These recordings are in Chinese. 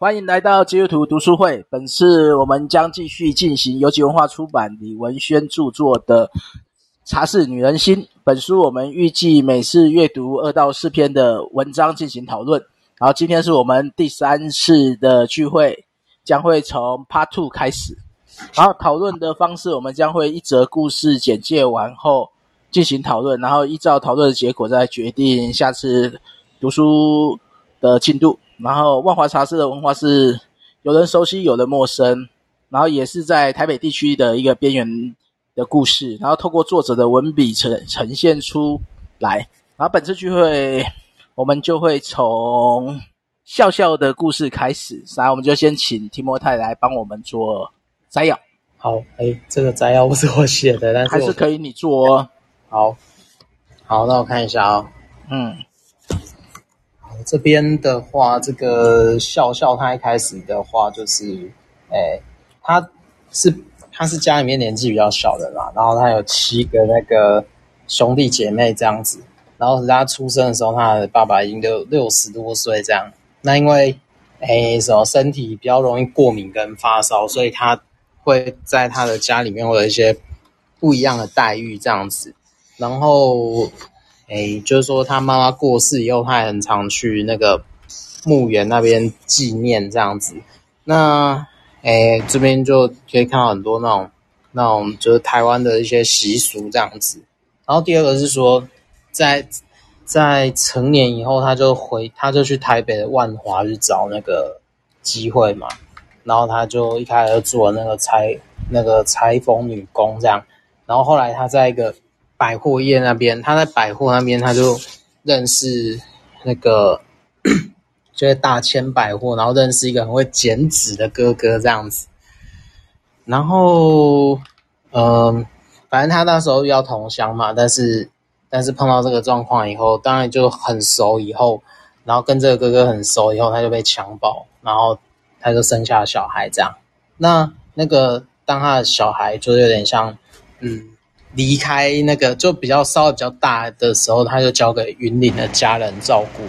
欢迎来到基督徒读书会。本次我们将继续进行游记文化出版李文轩著作的《茶室女人心》。本书我们预计每次阅读二到四篇的文章进行讨论。然后今天是我们第三次的聚会，将会从 Part Two 开始。然后讨论的方式，我们将会一则故事简介完后进行讨论，然后依照讨论的结果再决定下次读书的进度。然后万华茶室的文化是有人熟悉，有人陌生，然后也是在台北地区的一个边缘的故事，然后透过作者的文笔呈呈现出来。然后本次聚会，我们就会从笑笑的故事开始，然后我们就先请提摩太来帮我们做摘要。好，哎，这个摘要不是我写的，但是还是可以你做哦。好，好，那我看一下啊、哦。嗯。这边的话，这个笑笑他一开始的话就是，哎，他是他是家里面年纪比较小的啦，然后他有七个那个兄弟姐妹这样子，然后他出生的时候，他的爸爸已经六六十多岁这样。那因为哎什么身体比较容易过敏跟发烧，所以他会在他的家里面会有一些不一样的待遇这样子，然后。哎，就是说他妈妈过世以后，他也很常去那个墓园那边纪念这样子。那哎，这边就可以看到很多那种那种就是台湾的一些习俗这样子。然后第二个是说，在在成年以后，他就回，他就去台北的万华去找那个机会嘛。然后他就一开始做那个裁那个裁缝女工这样。然后后来他在一个。百货业那边，他在百货那边，他就认识那个，就是大千百货，然后认识一个很会剪纸的哥哥这样子。然后，嗯、反正他那时候要同乡嘛，但是但是碰到这个状况以后，当然就很熟。以后，然后跟这个哥哥很熟以后，他就被强暴，然后他就生下小孩这样。那那个当他的小孩就有点像，嗯。离开那个就比较稍微比较大的时候，他就交给云林的家人照顾，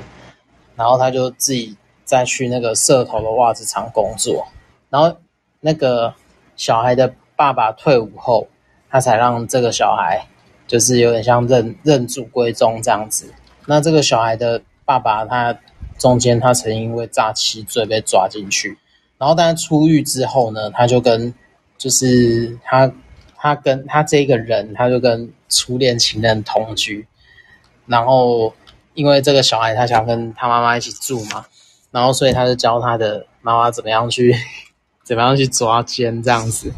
然后他就自己再去那个社头的袜子厂工作，然后那个小孩的爸爸退伍后，他才让这个小孩就是有点像认认祖归宗这样子。那这个小孩的爸爸他中间他曾因为诈欺罪被抓进去，然后但是出狱之后呢，他就跟就是他。他跟他这个人，他就跟初恋情人同居，然后因为这个小孩他想跟他妈妈一起住嘛，然后所以他就教他的妈妈怎么样去 怎么样去抓奸这样子，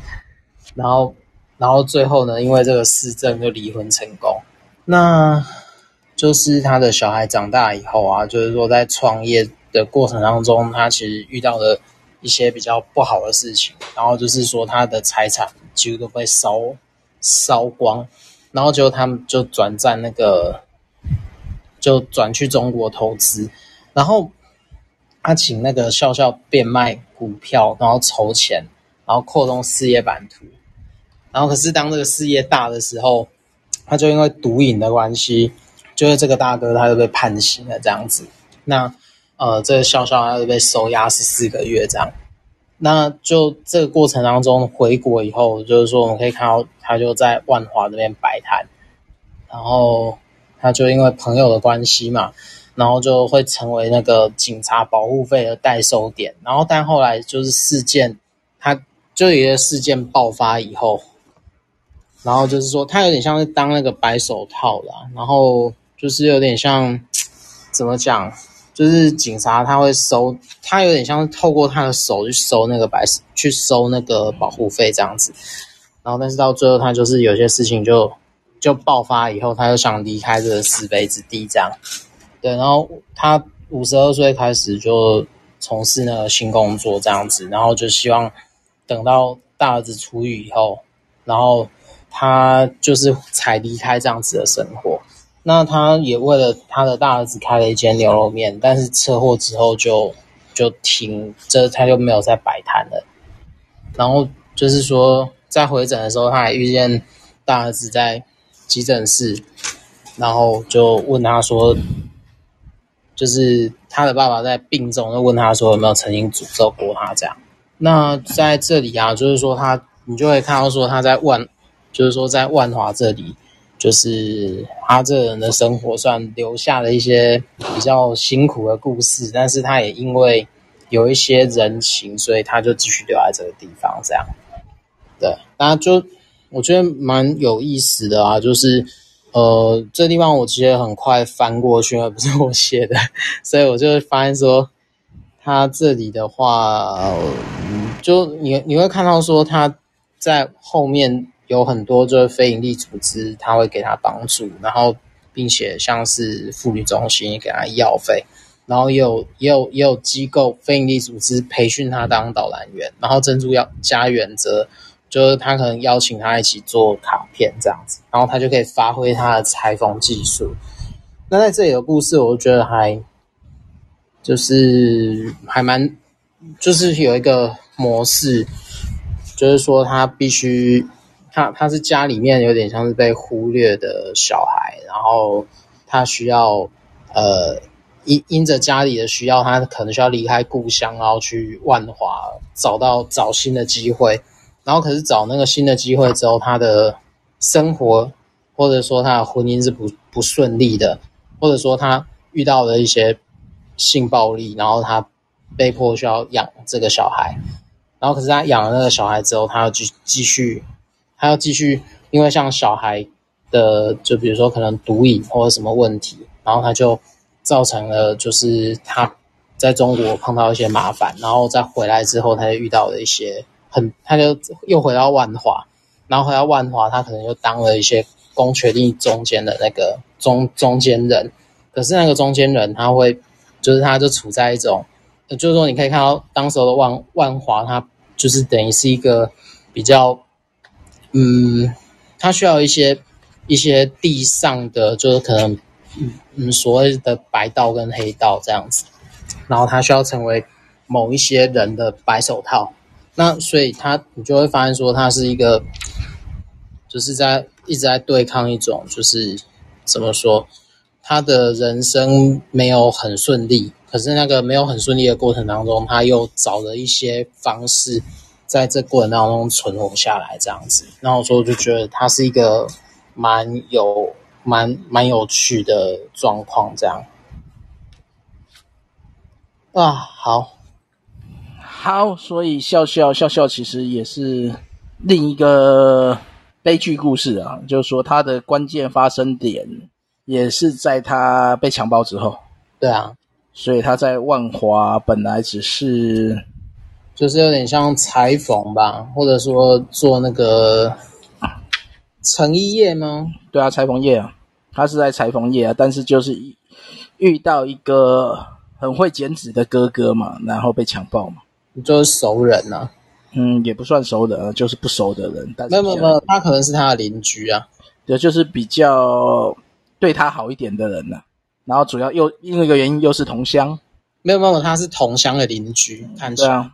然后然后最后呢，因为这个市政就离婚成功。那就是他的小孩长大以后啊，就是说在创业的过程当中，他其实遇到了一些比较不好的事情，然后就是说他的财产。几乎都被烧烧光，然后就他们就转战那个，就转去中国投资，然后他请那个笑笑变卖股票，然后筹钱，然后扩充事业版图，然后可是当这个事业大的时候，他就因为毒瘾的关系，就是这个大哥他就被判刑了这样子，那呃这个笑笑他就被收押十四个月这样。那就这个过程当中回国以后，就是说我们可以看到他就在万华这边摆摊，然后他就因为朋友的关系嘛，然后就会成为那个警察保护费的代收点。然后但后来就是事件，他就有一个事件爆发以后，然后就是说他有点像是当那个白手套啦，然后就是有点像怎么讲？就是警察他会收，他有点像是透过他的手去收那个白，去收那个保护费这样子。然后，但是到最后他就是有些事情就就爆发以后，他就想离开这个是非之地这样。对，然后他五十二岁开始就从事那个新工作这样子，然后就希望等到大儿子出狱以后，然后他就是才离开这样子的生活。那他也为了他的大儿子开了一间牛肉面，但是车祸之后就就停，这他就没有再摆摊了。然后就是说，在回诊的时候，他还遇见大儿子在急诊室，然后就问他说：“就是他的爸爸在病中就问他说有没有曾经诅咒过他这样。那在这里啊，就是说他你就会看到说他在万，就是说在万华这里，就是他这个人的生活算留下了一些比较辛苦的故事，但是他也因为有一些人情，所以他就继续留在这个地方这样。对，那就我觉得蛮有意思的啊，就是。呃，这地方我其实很快翻过去，而不是我写的，所以我就发现说，他这里的话，就你你会看到说他在后面有很多就是非营利组织，他会给他帮助，然后并且像是妇女中心给他医药费，然后也有也有也有机构非营利组织培训他当导览员，然后珍珠要家园则。就是他可能邀请他一起做卡片这样子，然后他就可以发挥他的裁缝技术。那在这里的故事，我觉得还就是还蛮，就是有一个模式，就是说他必须他他是家里面有点像是被忽略的小孩，然后他需要呃因因着家里的需要，他可能需要离开故乡，然后去万华找到找新的机会。然后可是找那个新的机会之后，他的生活或者说他的婚姻是不不顺利的，或者说他遇到了一些性暴力，然后他被迫需要养这个小孩。然后可是他养了那个小孩之后，他要继继续，他要继续，因为像小孩的，就比如说可能毒瘾或者什么问题，然后他就造成了就是他在中国碰到一些麻烦，然后再回来之后，他就遇到了一些。很，他就又回到万华，然后回到万华，他可能又当了一些公权力中间的那个中中间人。可是那个中间人，他会就是他就处在一种，就是说你可以看到当时候的万万华，他就是等于是一个比较，嗯，他需要一些一些地上的，就是可能嗯嗯所谓的白道跟黑道这样子，然后他需要成为某一些人的白手套。那所以他，你就会发现说，他是一个，就是在一直在对抗一种，就是怎么说，他的人生没有很顺利，可是那个没有很顺利的过程当中，他又找了一些方式，在这过程当中存活下来，这样子。然后说，我就觉得它是一个蛮有、蛮蛮有趣的状况，这样。啊，好。好，所以笑笑笑笑其实也是另一个悲剧故事啊，就是说他的关键发生点也是在他被强暴之后。对啊，所以他在万华本来只是就是有点像裁缝吧，或者说做那个成衣业吗？对啊，裁缝业啊，他是在裁缝业啊，但是就是遇到一个很会剪纸的哥哥嘛，然后被强暴嘛。就是熟人呐、啊，嗯，也不算熟的，就是不熟的人。但是没有没有，他可能是他的邻居啊，对，就是比较对他好一点的人呐、啊。然后主要又因为一个原因，又是同乡。没有没有，他是同乡的邻居，看起来。对啊。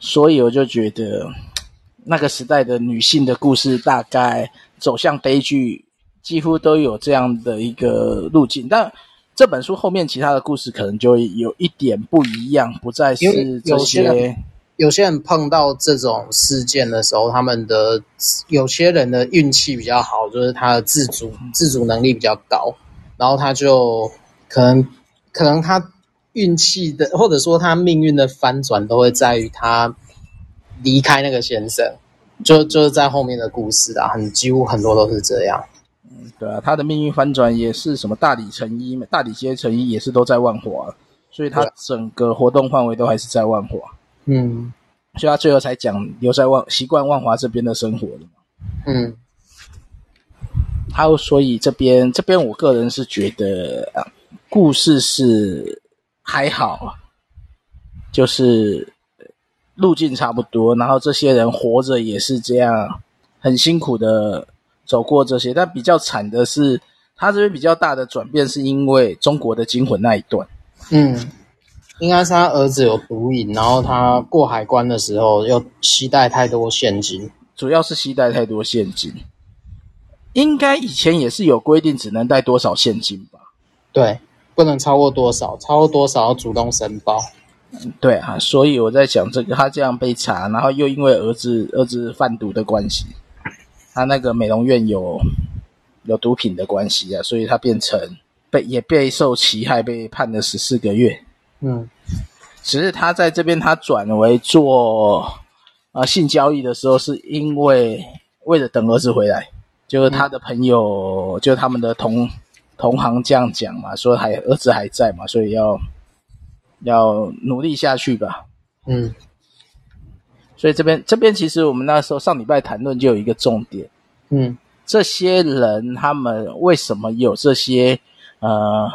所以我就觉得 那个时代的女性的故事，大概走向悲剧，几乎都有这样的一个路径，但。这本书后面其他的故事可能就有一点不一样，不再是这些。有些人，有些人碰到这种事件的时候，他们的有些人的运气比较好，就是他的自主自主能力比较高，然后他就可能可能他运气的，或者说他命运的翻转，都会在于他离开那个先生，就就是在后面的故事啊，很几乎很多都是这样。对啊，他的命运翻转也是什么大理成衣、大理街成衣也是都在万华，所以他整个活动范围都还是在万华。嗯，所以他最后才讲留在万习惯万华这边的生活的嘛。嗯，他所以这边这边我个人是觉得啊，故事是还好，就是路径差不多，然后这些人活着也是这样很辛苦的。走过这些，但比较惨的是，他这边比较大的转变，是因为中国的惊魂那一段。嗯，应该是他儿子有毒瘾，然后他过海关的时候又携带太多现金，主要是携带太多现金。应该以前也是有规定，只能带多少现金吧？对，不能超过多少？超过多少要主动申报？嗯，对啊，所以我在想这个，他这样被查，然后又因为儿子儿子贩毒的关系，他那个美容院有有毒品的关系啊，所以他变成被也备受其害，被判了十四个月。嗯，只是他在这边他转为做呃性交易的时候，是因为为了等儿子回来，就是他的朋友，嗯、就他们的同同行这样讲嘛，说还儿子还在嘛，所以要。要努力下去吧。嗯，所以这边这边其实我们那时候上礼拜谈论就有一个重点。嗯，这些人他们为什么有这些呃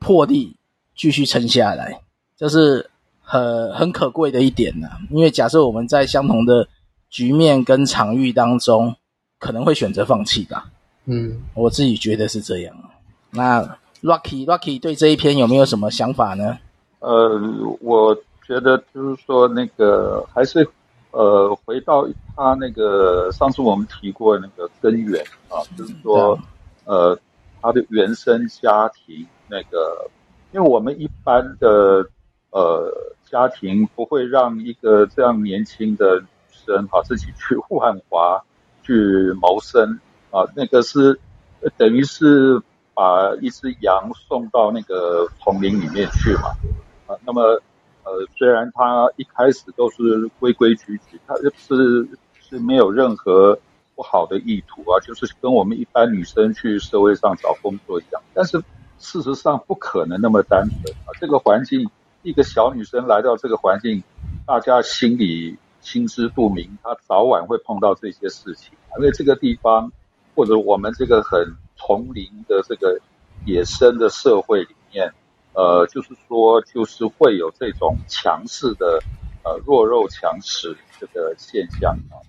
魄力继续撑下来？这是很很可贵的一点呢。因为假设我们在相同的局面跟场域当中，可能会选择放弃吧。嗯，我自己觉得是这样。那 Rocky Rocky 对这一篇有没有什么想法呢？呃，我觉得就是说，那个还是呃，回到他那个上次我们提过那个根源啊，就是说，呃，他的原生家庭那个，因为我们一般的呃家庭不会让一个这样年轻的女生啊自己去万华去谋生啊，那个是等于是把一只羊送到那个丛林里面去嘛。啊那么，呃，虽然他一开始都是规规矩矩，他是是没有任何不好的意图啊，就是跟我们一般女生去社会上找工作一样。但是事实上不可能那么单纯啊，这个环境，一个小女生来到这个环境，大家心里心知肚明，她早晚会碰到这些事情。因为这个地方，或者我们这个很丛林的这个野生的社会里面。呃，就是说，就是会有这种强势的，呃，弱肉强食这个现象啊，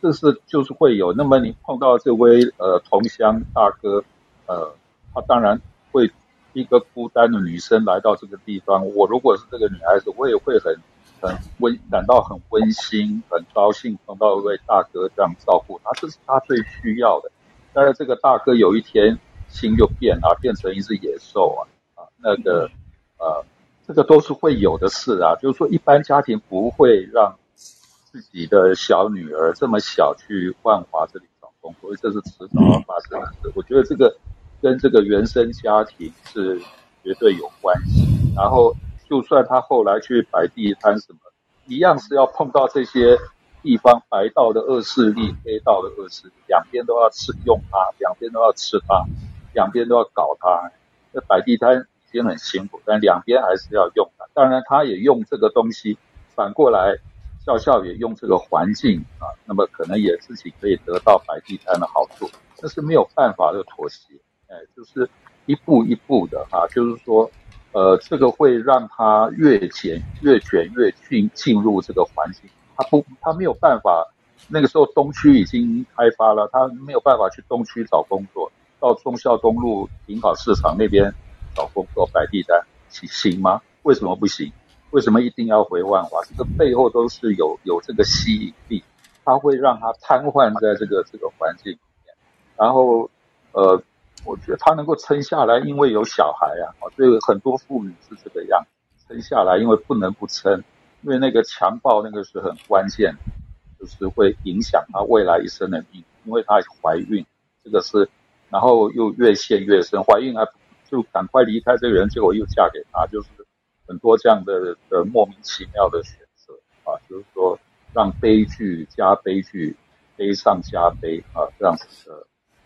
这是就是会有。那么你碰到这位呃同乡大哥，呃，他当然会一个孤单的女生来到这个地方，我如果是这个女孩子，我也会很很温感到很温馨，很高兴碰到一位大哥这样照顾他，这是他最需要的。但是这个大哥有一天心就变了，变成一只野兽啊。那个，呃，这个都是会有的事啊。就是说，一般家庭不会让自己的小女儿这么小去万华这里找工作，这是迟早要发生的事。我觉得这个跟这个原生家庭是绝对有关系。然后，就算他后来去摆地摊什么，一样是要碰到这些地方白道的恶势力、黑道的恶势力，两边都要吃用它，两边都要吃它，两边都要搞他。那摆地摊。已经很辛苦，但两边还是要用的。当然，他也用这个东西，反过来，笑笑也用这个环境啊，那么可能也自己可以得到摆地摊的好处。这是没有办法的妥协，哎，就是一步一步的哈、啊，就是说，呃，这个会让他越卷越卷越进进入这个环境。不，他没有办法。那个时候东区已经开发了，他没有办法去东区找工作，到忠孝东路银好市场那边。找工作摆地摊行行吗？为什么不行？为什么一定要回万华？这个背后都是有有这个吸引力，它会让他瘫痪在这个这个环境里面。然后，呃，我觉得他能够撑下来，因为有小孩啊。所以很多妇女是这个样，撑下来，因为不能不撑，因为那个强暴那个是很关键，就是会影响她未来一生的命。因为她怀孕，这个是，然后又越陷越深，怀孕还。就赶快离开这个人，结果又嫁给他，就是很多这样的的莫名其妙的选择啊，就是说让悲剧加悲剧，悲上加悲啊，这样子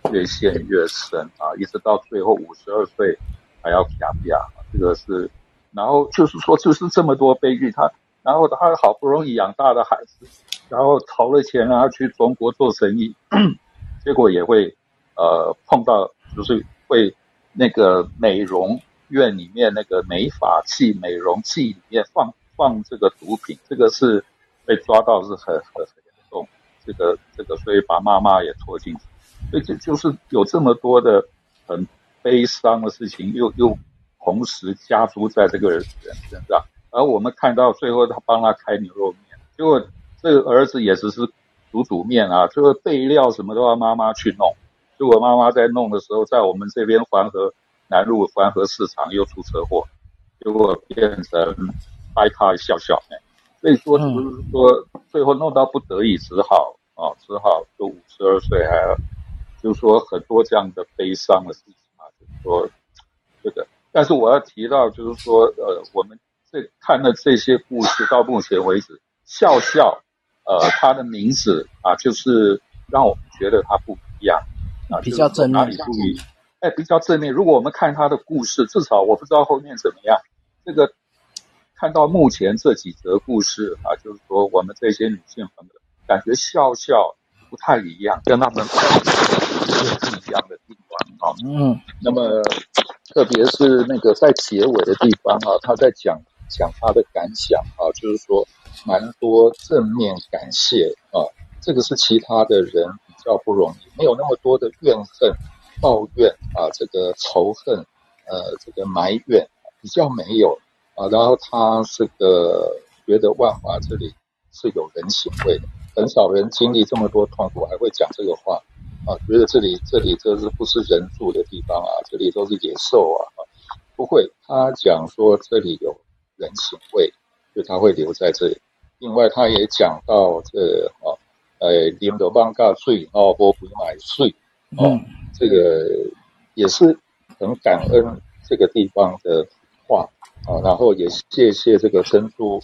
的越陷越深啊，一直到最后五十二岁还要嫁嫁，这个是，然后就是说就是这么多悲剧，他然后他好不容易养大的孩子，然后投了钱让他去中国做生意，结果也会呃碰到就是会。那个美容院里面那个美发器、美容器里面放放这个毒品，这个是被抓到是很很很严重，这个这个所以把妈妈也拖进去，所以就就是有这么多的很悲伤的事情，又又同时加诸在这个人身上，而我们看到最后他帮他开牛肉面，结果这个儿子也只是煮煮面啊，这个备料什么都要妈妈去弄。结果妈妈在弄的时候，在我们这边环河南路环河市场又出车祸，结果变成掰开笑笑。所以说就是说，最后弄到不得已，只好啊，只好就五十二岁，还就是说很多这样的悲伤的事情啊，就是说这个。但是我要提到，就是说，呃，我们这看了这些故事到目前为止，笑笑，呃，他的名字啊，就是让我们觉得他不一样啊，比较正面，哪里不一样？哎，比较正面。如果我们看他的故事，至少我不知道后面怎么样。这个看到目前这几则故事啊，就是说我们这些女性朋友感觉笑笑不太一样，跟他们有不一样的地方啊。嗯，那么特别是那个在结尾的地方啊，他在讲讲他的感想啊，就是说蛮多正面感谢啊，这个是其他的人比较不容易，没有那么多的怨恨。抱怨啊，这个仇恨，呃，这个埋怨比较没有啊。然后他这个觉得万华这里是有人情味的，很少人经历这么多痛苦还会讲这个话啊。觉得这里这里这是不是人住的地方啊？这里都是野兽啊！不会，他讲说这里有人情味，就他会留在这里。另外，他也讲到这啊，呃，领导办告税哦，波不买税哦。这个也是很感恩这个地方的话啊，然后也谢谢这个珍珠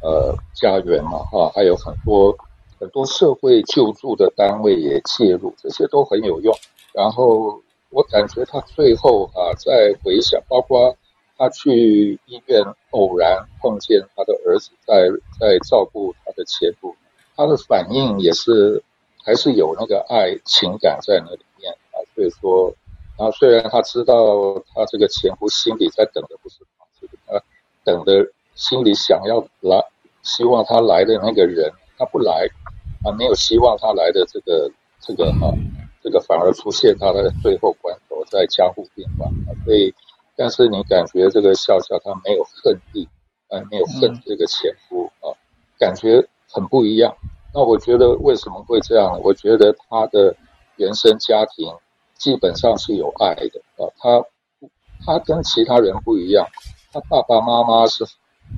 呃家园嘛哈，还有很多很多社会救助的单位也介入，这些都很有用。然后我感觉他最后啊，在回想，包括他去医院偶然碰见他的儿子在在照顾他的前夫，他的反应也是还是有那个爱情感在那里面啊。所以说，然后虽然他知道他这个前夫心里在等的不是房子，他等的心里想要来，希望他来的那个人他不来，啊，没有希望他来的这个这个哈、这个反而出现他的最后关头在加护病房啊。所以，但是你感觉这个笑笑他没有恨意，啊，没有恨这个前夫啊，感觉很不一样。那我觉得为什么会这样呢？我觉得他的原生家庭。基本上是有爱的啊，他他跟其他人不一样，他爸爸妈妈是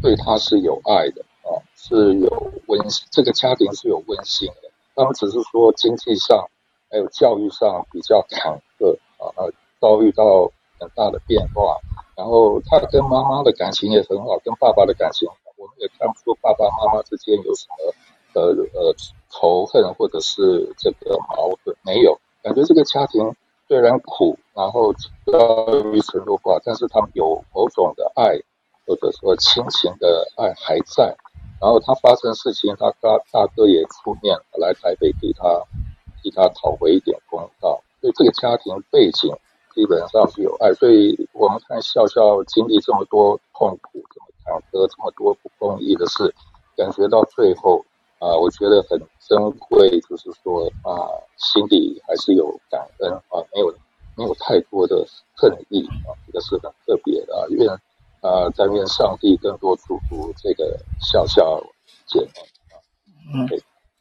对他是有爱的啊，是有温馨，这个家庭是有温馨的。他们只是说经济上还有教育上比较坎坷啊，遭遇到很大的变化。然后他跟妈妈的感情也很好，跟爸爸的感情，我们也看不出爸爸妈妈之间有什么呃呃仇恨或者是这个矛盾，没有，感觉这个家庭。虽然苦，然后遭遇程度化，但是他们有某种的爱，或者说亲情的爱还在。然后他发生事情，他大大哥也出面来台北替他替他讨回一点公道。所以这个家庭背景基本上是有爱。所以我们看笑笑经历这么多痛苦，这么坎坷，这么多不公义的事，感觉到最后。啊，我觉得很珍贵，就是说啊，心里还是有感恩啊，没有没有太多的恨意啊，这个是很特别的啊。愿啊，但愿上帝更多祝福这个笑笑姐妹啊。嗯，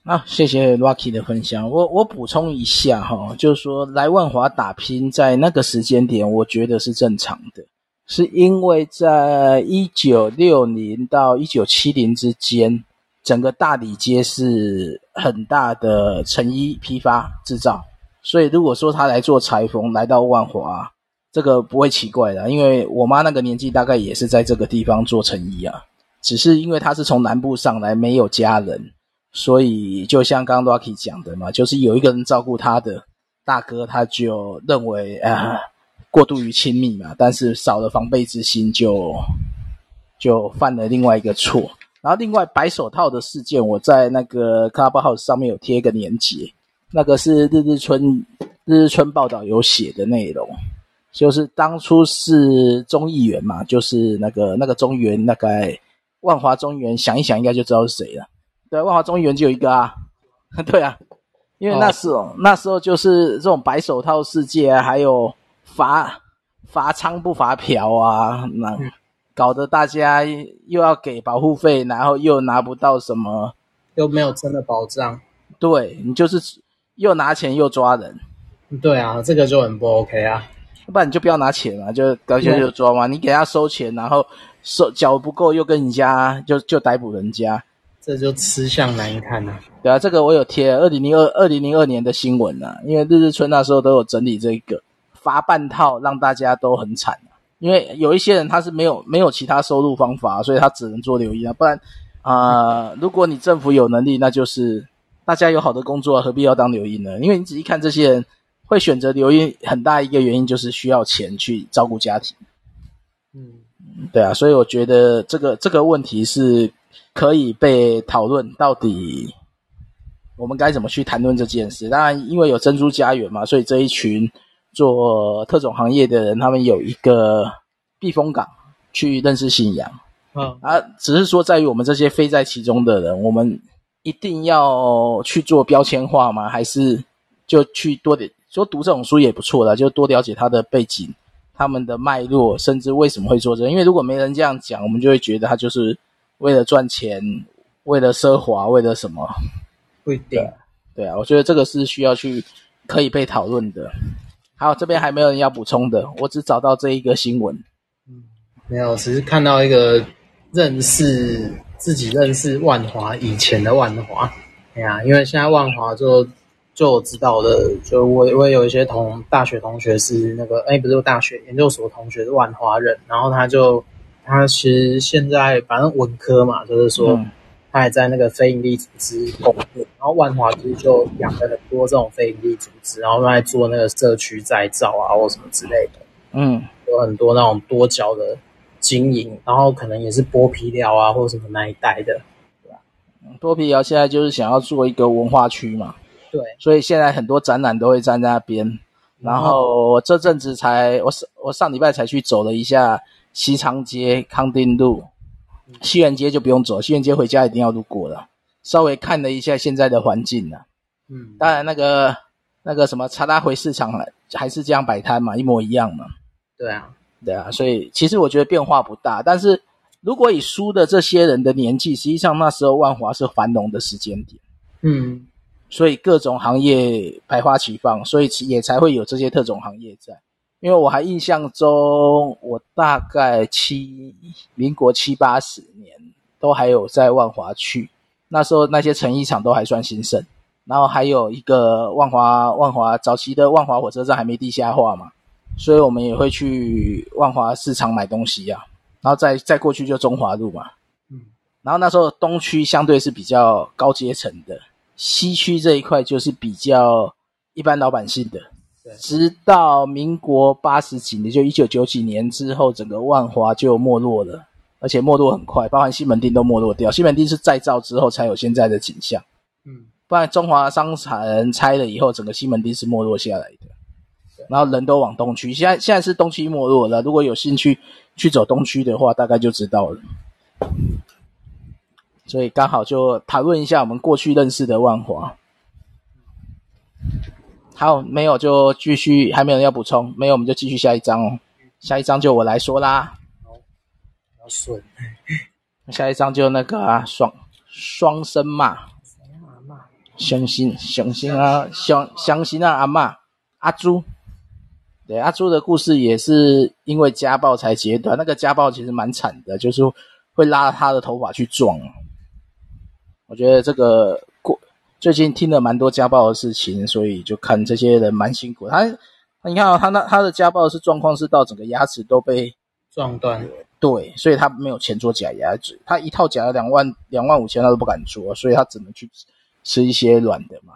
啊谢谢 Rocky 的分享。我我补充一下哈，就是说来万华打拼，在那个时间点，我觉得是正常的，是因为在一九六零到一九七零之间。整个大里街是很大的成衣批发制造，所以如果说他来做裁缝，来到万华，这个不会奇怪的，因为我妈那个年纪大概也是在这个地方做成衣啊，只是因为他是从南部上来，没有家人，所以就像刚刚 Rocky 讲的嘛，就是有一个人照顾他的大哥，他就认为啊过度于亲密嘛，但是少了防备之心就，就犯了另外一个错。然后，另外白手套的事件，我在那个 Clubhouse 上面有贴一个链接，那个是日日春日日春报道有写的内容，就是当初是中议员嘛，就是那个那个中议员，那个万华中议员，想一想应该就知道是谁了。对，万华中医院就有一个啊，对啊，因为那时候、哦、那时候就是这种白手套世界、啊，还有罚罚娼不罚嫖啊，那。嗯搞得大家又要给保护费，然后又拿不到什么，又没有真的保障。对，你就是又拿钱又抓人。对啊，这个就很不 OK 啊。要不然你就不要拿钱嘛，就高就就抓嘛。你给他收钱，然后收缴不够又跟人家就就逮捕人家，这就吃相难看了。对啊，这个我有贴二零零二二零零二年的新闻啊，因为日日春那时候都有整理这个罚半套，让大家都很惨啊。因为有一些人他是没有没有其他收入方法，所以他只能做流莺啊。不然啊、呃，如果你政府有能力，那就是大家有好的工作，何必要当流莺呢？因为你仔细看这些人。会选择流莺很大一个原因就是需要钱去照顾家庭，嗯，对啊，所以我觉得这个这个问题是可以被讨论，到底我们该怎么去谈论这件事？当然，因为有珍珠家园嘛，所以这一群做特种行业的人，他们有一个避风港去认识信仰，嗯，啊，只是说在于我们这些非在其中的人，我们一定要去做标签化吗？还是就去多点？说读这种书也不错的，就多了解他的背景、他们的脉络，甚至为什么会做这。因为如果没人这样讲，我们就会觉得他就是为了赚钱、为了奢华、为了什么？不一定。对啊，我觉得这个是需要去可以被讨论的。好，这边还没有人要补充的，我只找到这一个新闻。嗯，没有，只是看到一个认识自己认识万华以前的万华。哎呀，因为现在万华就。就我知道的，就我我有一些同大学同学是那个，哎，不是大学研究所同学是万华人，然后他就他其实现在反正文科嘛，就是说他还在那个非营利组织工作，然后万华其实就养了很多这种非营利组织，然后他在做那个社区再造啊或什么之类的，嗯，有很多那种多角的经营，然后可能也是剥皮寮啊或什么那一带的，对吧？剥皮寮现在就是想要做一个文化区嘛。对，所以现在很多展览都会在那边。然后我这阵子才，我上我上礼拜才去走了一下西长街、康定路、西园街就不用走，西园街回家一定要路过了。稍微看了一下现在的环境呢，嗯，当然那个那个什么查拉回市场还是这样摆摊嘛，一模一样嘛。对啊，对啊，所以其实我觉得变化不大。但是如果以书的这些人的年纪，实际上那时候万华是繁荣的时间点。嗯。所以各种行业百花齐放，所以也才会有这些特种行业在。因为我还印象中，我大概七民国七八十年都还有在万华去，那时候那些成衣厂都还算兴盛。然后还有一个万华万华早期的万华火车站还没地下化嘛，所以我们也会去万华市场买东西啊。然后再再过去就中华路嘛，嗯，然后那时候东区相对是比较高阶层的。西区这一块就是比较一般老百姓的，直到民国八十几年，就一九九几年之后，整个万华就没落了，而且没落很快，包含西门町都没落掉。西门町是再造之后才有现在的景象，嗯，不然中华商场拆了以后，整个西门町是没落下来的。然后人都往东区，现在现在是东区没落了。如果有兴趣去走东区的话，大概就知道了。所以刚好就谈论一下我们过去认识的万华。好，没有就继续，还没有人要补充，没有我们就继续下一章哦。下一章就我来说啦。好，要顺。下一章就那个啊，双双生嘛。相信相信啊，相相信啊，阿妈阿朱。对，阿朱的故事也是因为家暴才截断。那个家暴其实蛮惨的，就是会拉他的头发去撞。我觉得这个过最近听了蛮多家暴的事情，所以就看这些人蛮辛苦。他，你看啊、哦，他那他的家暴是状况是到整个牙齿都被撞断，对，所以他没有钱做假牙齿，他一套假牙两万两万五千他都不敢做，所以他只能去吃一些软的嘛。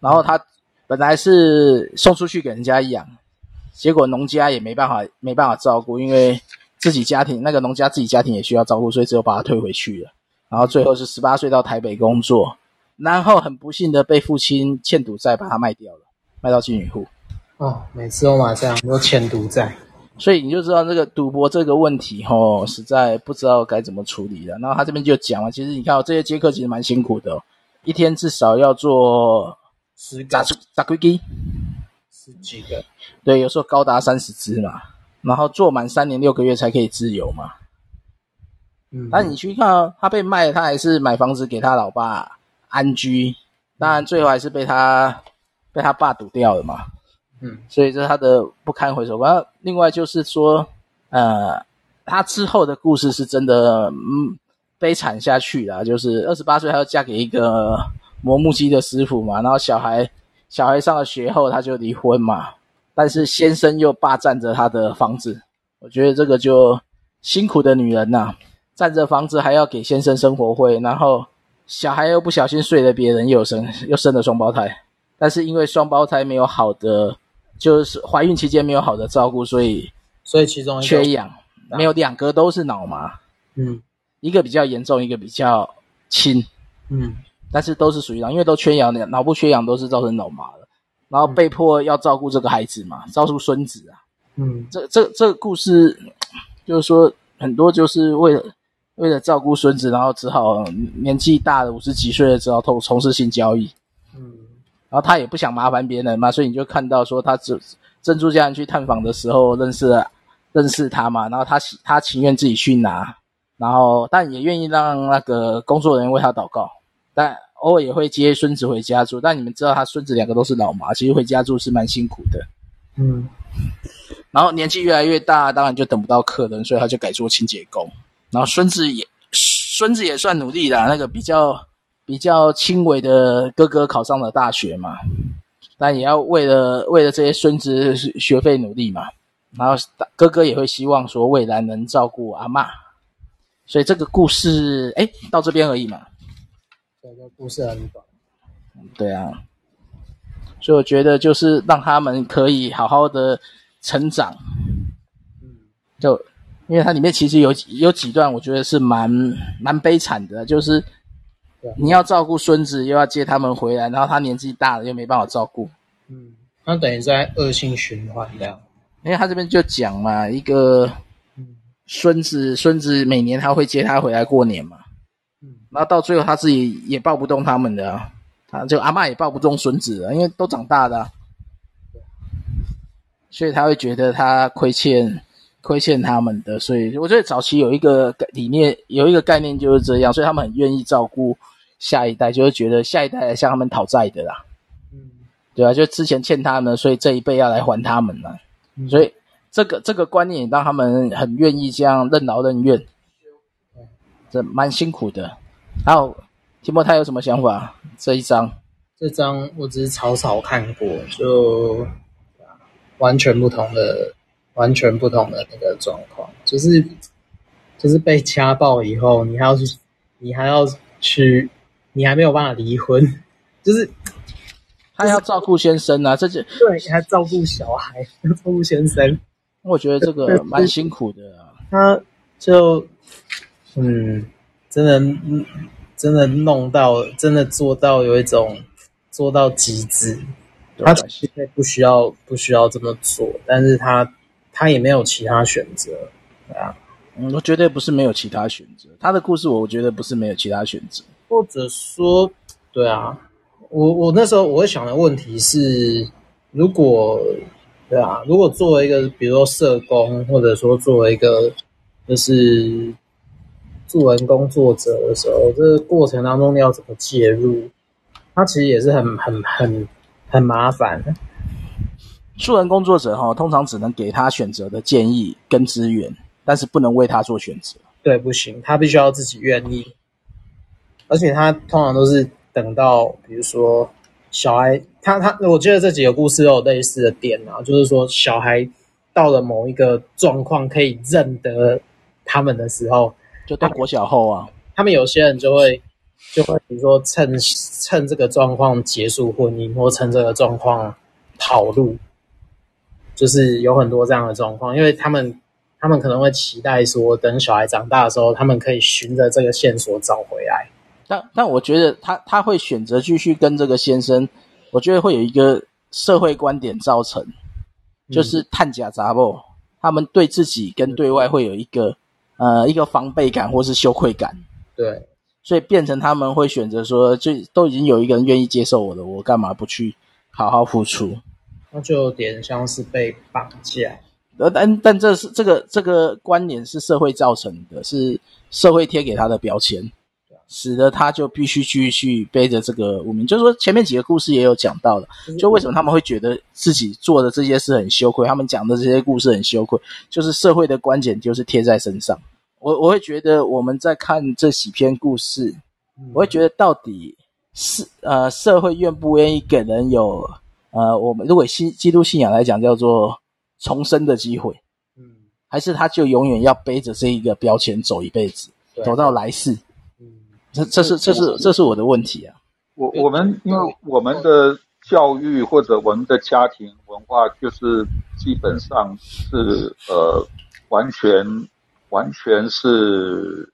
然后他本来是送出去给人家养，结果农家也没办法没办法照顾，因为自己家庭那个农家自己家庭也需要照顾，所以只有把他退回去了。然后最后是十八岁到台北工作，然后很不幸的被父亲欠赌债把他卖掉了，卖到金女户。哦，每次都马上都欠赌债，所以你就知道这个赌博这个问题吼，实在不知道该怎么处理了。然后他这边就讲了，其实你看哦，这些接客其实蛮辛苦的哦，一天至少要做十个，十几个，十几个，对，有时候高达三十只嘛。然后做满三年六个月才可以自由嘛。嗯，那你去看哦，他被卖，他还是买房子给他老爸安居，当然最后还是被他被他爸堵掉了嘛。嗯，所以这是他的不堪回首。然后另外就是说，呃，他之后的故事是真的，嗯，悲惨下去了。就是二十八岁，他要嫁给一个磨木机的师傅嘛，然后小孩小孩上了学后，他就离婚嘛。但是先生又霸占着他的房子，我觉得这个就辛苦的女人呐、啊，占着房子还要给先生生活费，然后小孩又不小心睡了别人，又生 又生了双胞胎。但是因为双胞胎没有好的，就是怀孕期间没有好的照顾，所以所以其中缺氧，没有两个都是脑麻，嗯，一个比较严重，一个比较轻，嗯，但是都是属于脑，因为都缺氧，脑部缺氧都是造成脑麻的。然后被迫要照顾这个孩子嘛，照顾孙子啊。嗯，这这这个故事就是说很多就是为了为了照顾孙子，然后只好年纪大了五十几岁了，只好从从事性交易。嗯，然后他也不想麻烦别人嘛，所以你就看到说他只珍珠家人去探访的时候认识了认识他嘛，然后他他情愿自己去拿，然后但也愿意让那个工作人员为他祷告，但。偶尔也会接孙子回家住，但你们知道他孙子两个都是老麻，其实回家住是蛮辛苦的。嗯，然后年纪越来越大，当然就等不到客人，所以他就改做清洁工。然后孙子也孙子也算努力啦，那个比较比较轻微的哥哥考上了大学嘛，但也要为了为了这些孙子学费努力嘛。然后哥哥也会希望说未来能照顾阿妈，所以这个故事哎到这边而已嘛。这个故事很短，对啊，所以我觉得就是让他们可以好好的成长，嗯，就因为它里面其实有有几段我觉得是蛮蛮悲惨的，就是你要照顾孙子，又要接他们回来，然后他年纪大了又没办法照顾，嗯，那等于在恶性循环这样，因为他这边就讲嘛，一个孙子孙子每年他会接他回来过年嘛。嗯然后到最后，他自己也抱不动他们的，啊，他就阿嬷也抱不动孙子了，因为都长大了，啊，所以他会觉得他亏欠亏欠他们的，所以我觉得早期有一个理念，有一个概念就是这样，所以他们很愿意照顾下一代，就是觉得下一代来向他们讨债的啦，嗯，对啊，就之前欠他们，所以这一辈要来还他们了，嗯，所以这个这个观念也让他们很愿意这样任劳任怨，这蛮辛苦的。还有提莫他有什么想法？这一章，这章我只是草草看过，就完全不同的，完全不同的那个状况，就是就是被家暴以后，你还要去，你还要去，你还没有办法离婚，就是他要照顾先生啊，这就对，你还照顾小孩，要 照顾先生，我觉得这个蛮辛苦的啊。他就嗯。真的，真的弄到，真的做到有一种做到极致。他其实不需要不需要这么做，但是他他也没有其他选择，对啊。嗯，我绝对不是没有其他选择。他的故事，我觉得不是没有其他选择。或者说，对啊，我我那时候我会想的问题是，如果对啊，如果作为一个，比如说社工，或者说作为一个，就是。助人工作者的时候，这个过程当中你要怎么介入？他其实也是很很很很麻烦的。助人工作者哈，通常只能给他选择的建议跟资源，但是不能为他做选择。对，不行，他必须要自己愿意。而且他通常都是等到，比如说小孩，他他，我觉得这几个故事都有类似的点啊，就是说小孩到了某一个状况可以认得他们的时候。就到国小后啊，他们有些人就会就会比如说趁趁这个状况结束婚姻，或趁这个状况跑路，就是有很多这样的状况，因为他们他们可能会期待说，等小孩长大的时候，他们可以循着这个线索找回来。但但我觉得他他会选择继续跟这个先生，我觉得会有一个社会观点造成，就是探假杂报，他们对自己跟对外会有一个。呃，一个防备感或是羞愧感，对，所以变成他们会选择说，就都已经有一个人愿意接受我了，我干嘛不去好好付出？那就有点像是被绑架。呃，但但这是这个这个观念是社会造成的，是社会贴给他的标签。使得他就必须继续背着这个污名。就是说，前面几个故事也有讲到的，就为什么他们会觉得自己做的这些事很羞愧，他们讲的这些故事很羞愧，就是社会的观点就是贴在身上。我我会觉得我们在看这几篇故事，我会觉得到底是呃社会愿不愿意给人有呃我们如果信基督信仰来讲叫做重生的机会，嗯，还是他就永远要背着这一个标签走一辈子，走到来世，嗯，这这是这是这是我的问题啊。我我们因为我们的教育或者我们的家庭文化就是基本上是呃完全。完全是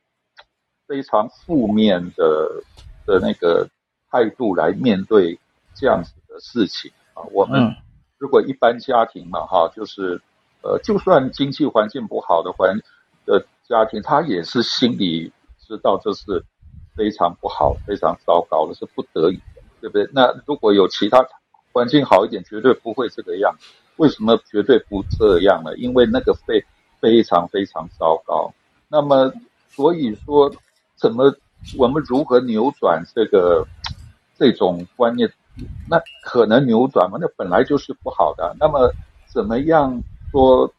非常负面的的那个态度来面对这样子的事情啊。我们如果一般家庭嘛，哈，就是呃，就算经济环境不好的环的家庭，他也是心里知道这是非常不好、非常糟糕的，是不得已的，对不对？那如果有其他环境好一点，绝对不会这个样。为什么绝对不这样呢？因为那个非。非常非常糟糕。那么，所以说，怎么我们如何扭转这个这种观念？那可能扭转吗？那本来就是不好的。那么，怎么样说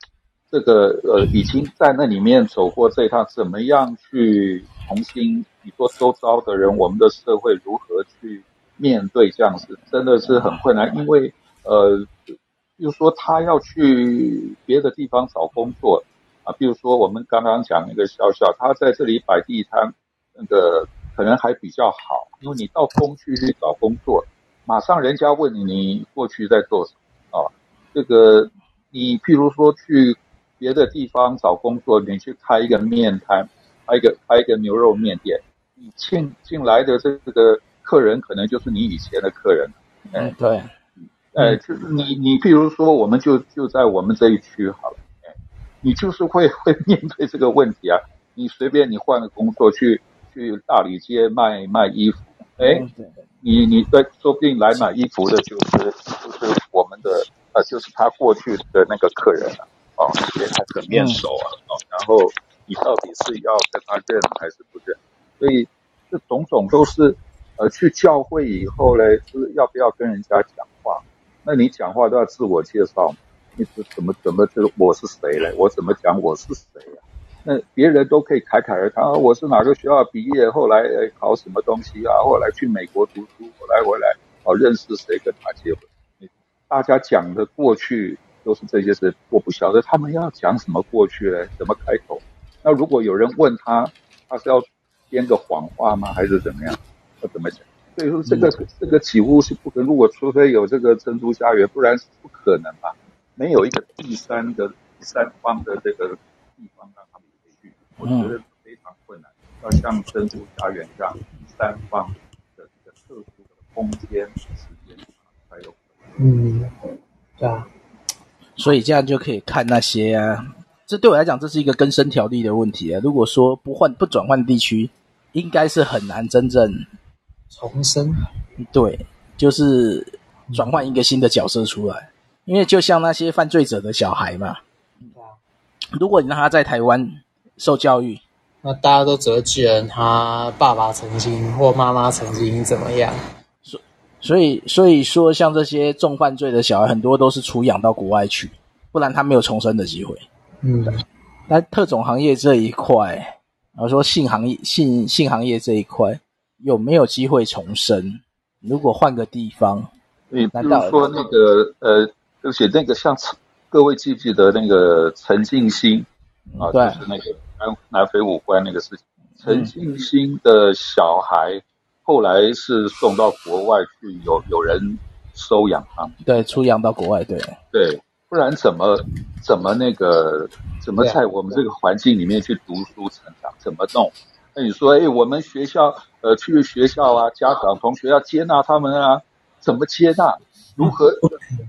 这个呃，已经在那里面走过这一趟，怎么样去重新？你说周遭的人，我们的社会如何去面对这样子？真的是很困难，因为呃，比如说他要去别的地方找工作。啊，比如说我们刚刚讲那个笑笑，他在这里摆地摊，那个可能还比较好，因为你到工区去找工作，马上人家问你，你过去在做什么啊？这个你譬如说去别的地方找工作，你去开一个面摊，开一个开一个牛肉面店，你进进来的这个客人可能就是你以前的客人，嗯，对，呃，就是你你譬如说，我们就就在我们这一区好了。你就是会会面对这个问题啊！你随便你换个工作去去大理街卖卖衣服，哎，你你在说不定来买衣服的就是就是我们的呃，就是他过去的那个客人了哦，所以他很面熟啊，哦，然后你到底是要跟他认还是不认？所以这种种都是呃，去教会以后呢，就是要不要跟人家讲话？那你讲话都要自我介绍。你是怎么怎么就我是谁嘞？我怎么讲我是谁呀？那别人都可以侃侃而谈，我是哪个学校毕业，后来考什么东西啊？后来去美国读书，后来回来哦，认识谁跟他结婚？大家讲的过去都是这些事，我不晓得他们要讲什么过去嘞？怎么开口？那如果有人问他，他是要编个谎话吗？还是怎么样？要怎么讲？所以说这个这个几乎是不可能，如果除非有这个珍珠家园，不然是不可能吧。没有一个第三的第三方的这个地方让他们去，我觉得非常困难。要像珍珠家园这样第三方的一个特殊的空间时间才有。嗯，对啊。所以这样就可以看那些啊，这对我来讲这是一个根深条例的问题啊。如果说不换不转换地区，应该是很难真正重生。对，就是转换一个新的角色出来。因为就像那些犯罪者的小孩嘛，如果你让他在台湾受教育，那大家都只会记得他爸爸曾经或妈妈曾经怎么样。所所以所以说，像这些重犯罪的小孩，很多都是出养到国外去，不然他没有重生的机会。嗯，那特种行业这一块，然后说性行业性性行业这一块有没有机会重生？如果换个地方，你比如说那个呃。而且那个像各位记不记得那个陈静心啊，就是那个南南非武官那个事情。陈进兴的小孩后来是送到国外去，有有人收养他们。对，出养到国外，对对，不然怎么怎么那个怎么在我们这个环境里面去读书成长？怎么弄？那你说，哎，我们学校呃去学校啊，家长同学要接纳他们啊，怎么接纳？如何？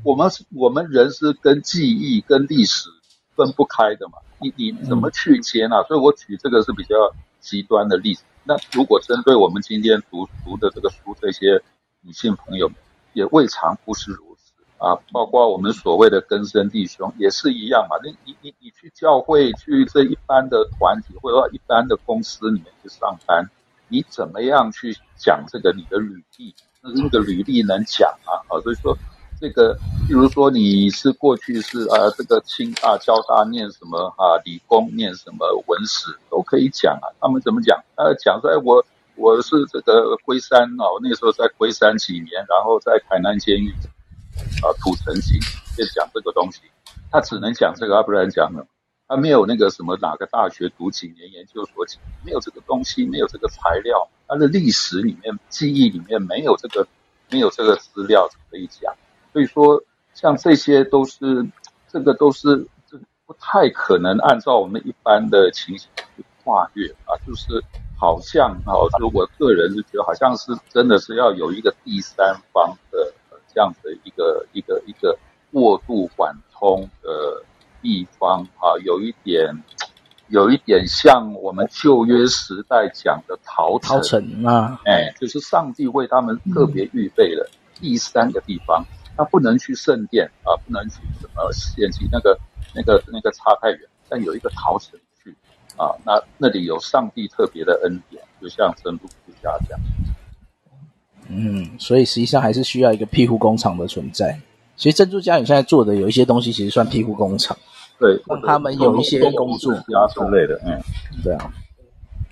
我们我们人是跟记忆、跟历史分不开的嘛？你你怎么去接纳？所以我举这个是比较极端的例子。那如果针对我们今天读读的这个书，这些女性朋友们也未尝不是如此啊。包括我们所谓的根生弟兄也是一样嘛。你你你你去教会去这一般的团体或者说一般的公司里面去上班，你怎么样去讲这个你的履历？那那个履历能讲吗？啊，所以说这个，比如说你是过去是啊，这个清大、交大念什么啊，理工念什么文史都可以讲啊。他们怎么讲？呃、啊，讲说哎，我我是这个龟山啊，我那时候在龟山几年，然后在台南监狱啊土城几，就讲这个东西。他只能讲这个，他不然讲了。他没有那个什么哪个大学读几年研究所几年，没有这个东西，没有这个材料，他的历史里面、记忆里面没有这个，没有这个资料可以讲。所以说，像这些都是，这个都是，这不太可能按照我们一般的情形去跨越啊。就是好像啊，就我个人是觉得，好像是真的是要有一个第三方的这样的一个一个一个过度缓冲的。地方啊，有一点，有一点像我们旧约时代讲的逃城，逃城啊，哎，就是上帝为他们特别预备了第三个地方，他不能去圣殿啊，不能去什么献祭，那个那个那个差太远，但有一个陶城去啊，那那里有上帝特别的恩典，就像真主之家这样。嗯，所以实际上还是需要一个庇护工厂的存在。其实珍珠家园现在做的有一些东西，其实算庇护工厂。对，让他们有一些工作之类的，嗯，对啊，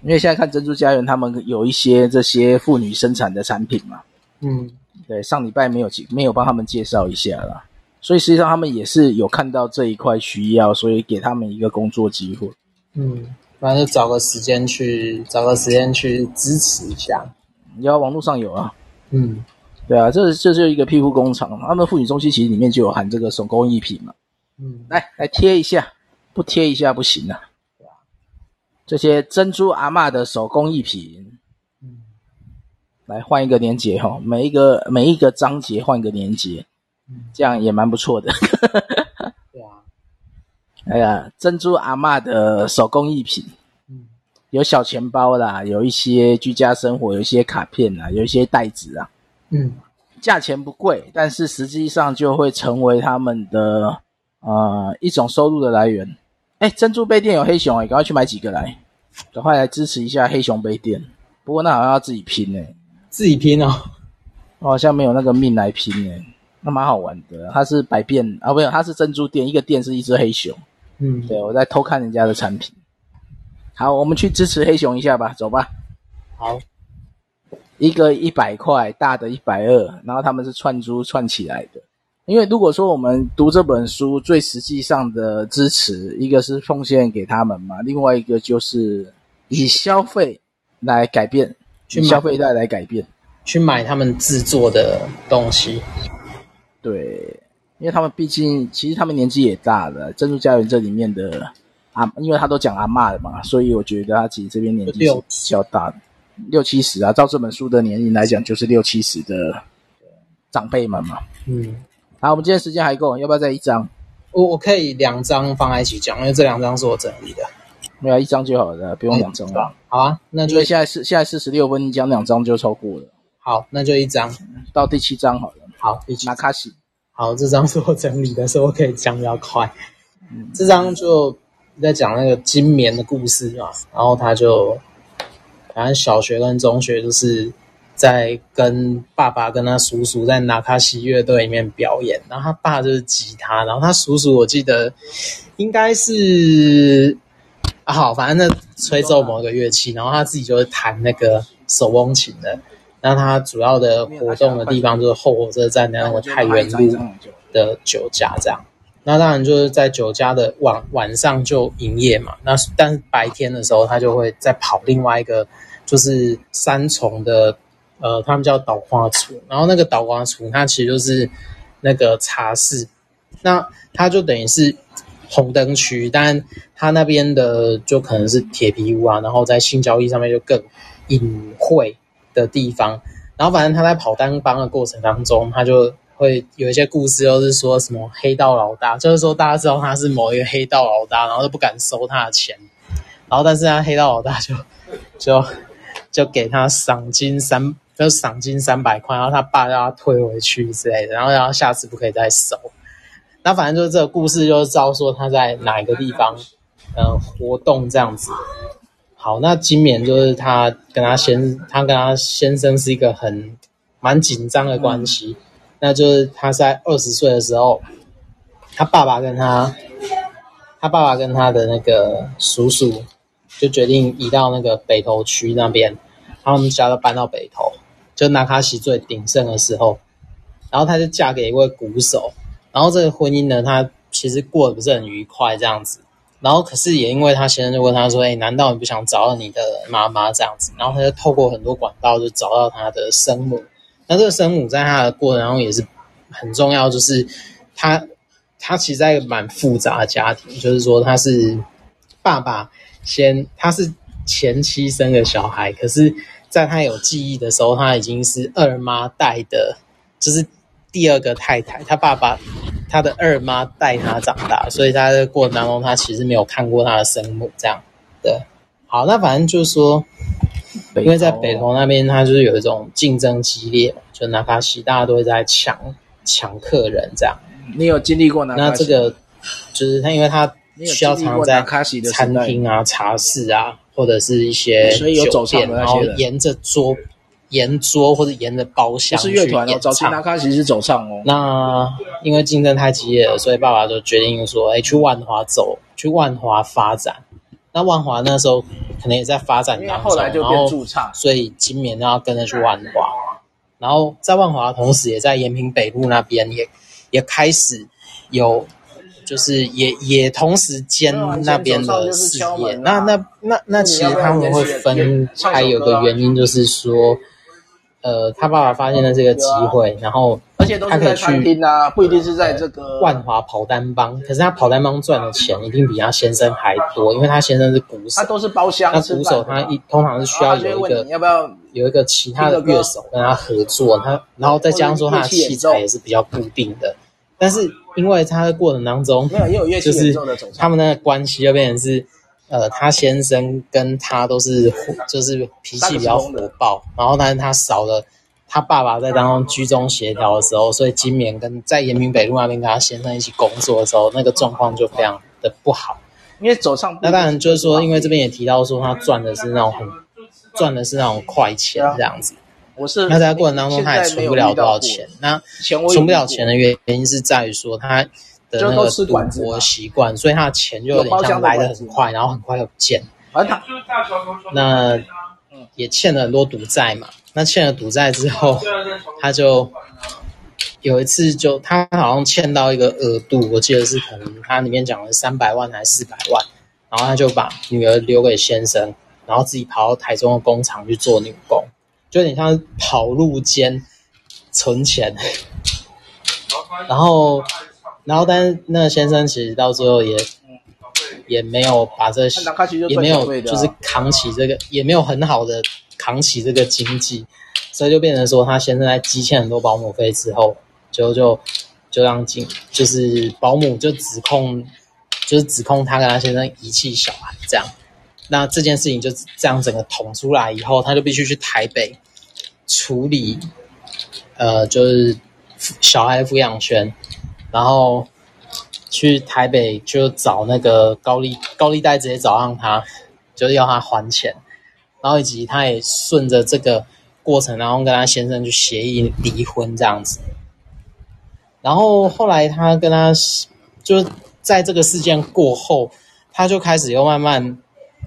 因为现在看珍珠家园，他们有一些这些妇女生产的产品嘛，嗯，对，上礼拜没有没有帮他们介绍一下啦，所以实际上他们也是有看到这一块需要，所以给他们一个工作机会，嗯，反正就找个时间去找个时间去支持一下，你要网络上有啊，嗯，对啊，这这就是一个庇护工厂，他们妇女中心其实里面就有含这个手工艺品嘛。嗯，来来贴一下，不贴一下不行啊！这些珍珠阿嬷的手工艺品，嗯，来换一个连接哈，每一个每一个章节换一个连结，嗯，这样也蛮不错的。对啊，哎呀，珍珠阿嬷的手工艺品，嗯，有小钱包啦，有一些居家生活，有一些卡片啦，有一些袋子啊，嗯，价钱不贵，但是实际上就会成为他们的。啊、呃，一种收入的来源。哎，珍珠杯店有黑熊哎，赶快去买几个来，赶快来支持一下黑熊杯店。不过那好像要自己拼哎，自己拼哦。我好像没有那个命来拼哎，那蛮好玩的。它是百变啊，不是，它是珍珠店，一个店是一只黑熊。嗯，对，我在偷看人家的产品。好，我们去支持黑熊一下吧，走吧。好，一个一百块，大的一百二，然后他们是串珠串起来的。因为如果说我们读这本书，最实际上的支持，一个是奉献给他们嘛，另外一个就是以消费来改变，去消费带来改变，去买他们制作的东西。对，因为他们毕竟其实他们年纪也大了，珍珠家园这里面的啊，因为他都讲阿嬷的嘛，所以我觉得他其实这边年纪是比较大的，六七十啊，照这本书的年龄来讲，就是六七十的长辈们嘛，嗯。好，我们今天时间还够，要不要再一张？我我可以两张放在一起讲，因为这两张是我整理的。没有一张就好了，不用两张了。嗯。好啊，那就现在是现在四十六分，你讲两张就超过了。好，那就一张，到第七张好了。好，第七。马卡西。好，这张是我整理的，所以我可以讲比较快。嗯，这张就在讲那个金棉的故事嘛，然后他就反正小学跟中学就是。在跟爸爸跟他叔叔在纳卡西乐队里面表演，然后他爸就是吉他，然后他叔叔我记得应该是啊好，反正那吹奏某个乐器，然后他自己就是弹那个手风琴的。那他主要的活动的地方就是后火车站的那个太原路的酒家这样。那当然就是在酒家的晚晚上就营业嘛。那但是白天的时候他就会再跑另外一个就是三重的。呃，他们叫导花厨，然后那个导花厨，它其实就是那个茶室，那它就等于是红灯区，但他那边的就可能是铁皮屋啊，然后在性交易上面就更隐晦的地方，然后反正他在跑单帮的过程当中，他就会有一些故事，又是说什么黑道老大，就是说大家知道他是某一个黑道老大，然后都不敢收他的钱，然后但是他黑道老大就就 就给他赏金三。就赏金三百块，然后他爸让他退回去之类的，然后然后下次不可以再收。那反正就是这个故事，就是照说他在哪一个地方，呃，活动这样子。好，那今年就是他跟他先，他跟他先生是一个很蛮紧张的关系。嗯、那就是他在二十岁的时候，他爸爸跟他，他爸爸跟他的那个叔叔就决定移到那个北投区那边，他们家都搬到北投，就纳卡西最鼎盛的时候。然后他就嫁给一位鼓手，然后这个婚姻呢，他其实过得不是很愉快这样子。然后，可是也因为他先生就问他说：“哎，难道你不想找到你的妈妈这样子？”然后他就透过很多管道就找到他的生母。那这个生母在他的过程中也是很重要，就是他他其实在一个蛮复杂的家庭，就是说他是爸爸先他是前妻生的小孩，可是在他有记忆的时候，他已经是二妈带的，就是。第二个太太，他爸爸，他的二妈带他长大，所以他在过程当中，他其实没有看过他的生母这样。对，好，那反正就是说，因为在北投那边，他就是有一种竞争激烈，就纳卡西大家都会在抢抢客人这样。你有经历过纳卡西？那这个就是他，因为他需要常在餐厅啊、茶室啊，或者是一些酒店，然后沿着桌。沿桌或者沿着包厢去演唱，早期那卡西是走唱哦。那因为竞争太激烈了，所以爸爸就决定说：“哎，去万华走，去万华发展。”那万华那时候可能也在发展当中，后来就变驻唱，所以今年要跟着去万华。然后在万华的同时，也在延平北路那边也也开始有，就是也也同时兼那边的事业。那那那那其实他们会分开，有个原因就是说。呃，他爸爸发现了这个机会，然后而且都是在餐厅啊，不一定是在这个万华跑单帮。可是他跑单帮赚的钱一定比他先生还多，因为他先生是鼓手，他都是包厢。那鼓手他一通常是需要有一个要不要有一个其他的乐手跟他合作，他然后再加上说他的器材也是比较固定的。但是因为他的过程当中，没有也有乐器演奏的，他们那个关系就变成是。呃，他先生跟他都是，就是脾气比较火爆，然后但是他少了他爸爸在当中居中协调的时候，所以今年跟在延平北路那边跟他先生一起工作的时候，那个状况就非常的不好。因为走上，那当然就是说，因为这边也提到说他赚的是那种很赚的是那种快钱这样子。我是那在过程当中他也存不了多少钱，那存不了钱的原因是在于说他。的那个赌博习惯，所以他的钱就有点像来的很快，然后很快又不见。而他那也欠了很多赌债嘛。那欠了赌债之后，他就有一次就他好像欠到一个额度，我记得是可能他里面讲了三百万还是四百万，然后他就把女儿留给先生，然后自己跑到台中的工厂去做女工，就有点像跑路兼存钱，然后。然后，但是那个先生其实到最后也也没有把这也没有就是扛起这个，也没有很好的扛起这个经济，所以就变成说他先生在积欠很多保姆费之后，就就就让经就是保姆就指控就是指控他跟他先生遗弃小孩这样，那这件事情就这样整个捅出来以后，他就必须去台北处理，呃，就是小孩抚养权。然后去台北就找那个高利高利贷，直接找上他，就是要他还钱。然后以及他也顺着这个过程，然后跟他先生去协议离婚这样子。然后后来他跟他就在这个事件过后，他就开始又慢慢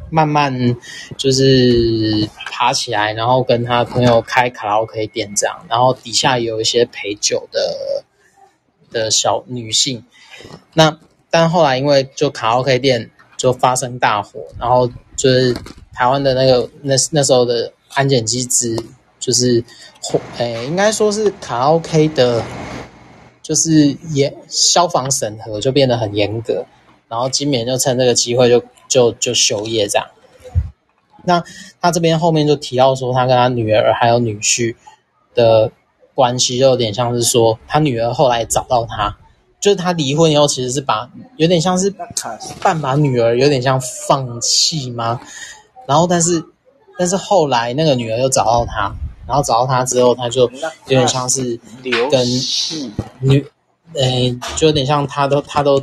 慢慢就是爬起来，然后跟他朋友开卡拉 OK 店这样。然后底下有一些陪酒的。的小女性，那但后来因为就卡拉 OK 店就发生大火，然后就是台湾的那个那那时候的安检机制就是，诶，应该说是卡拉 OK 的，就是严消防审核就变得很严格，然后今年就趁这个机会就就就休业这样。那他这边后面就提到说，他跟他女儿还有女婿的。关系就有点像是说，他女儿后来找到他，就是他离婚以后，其实是把有点像是半把女儿有点像放弃吗？然后，但是但是后来那个女儿又找到他，然后找到他之后，他就有点像是跟女，诶，就有点像他都他都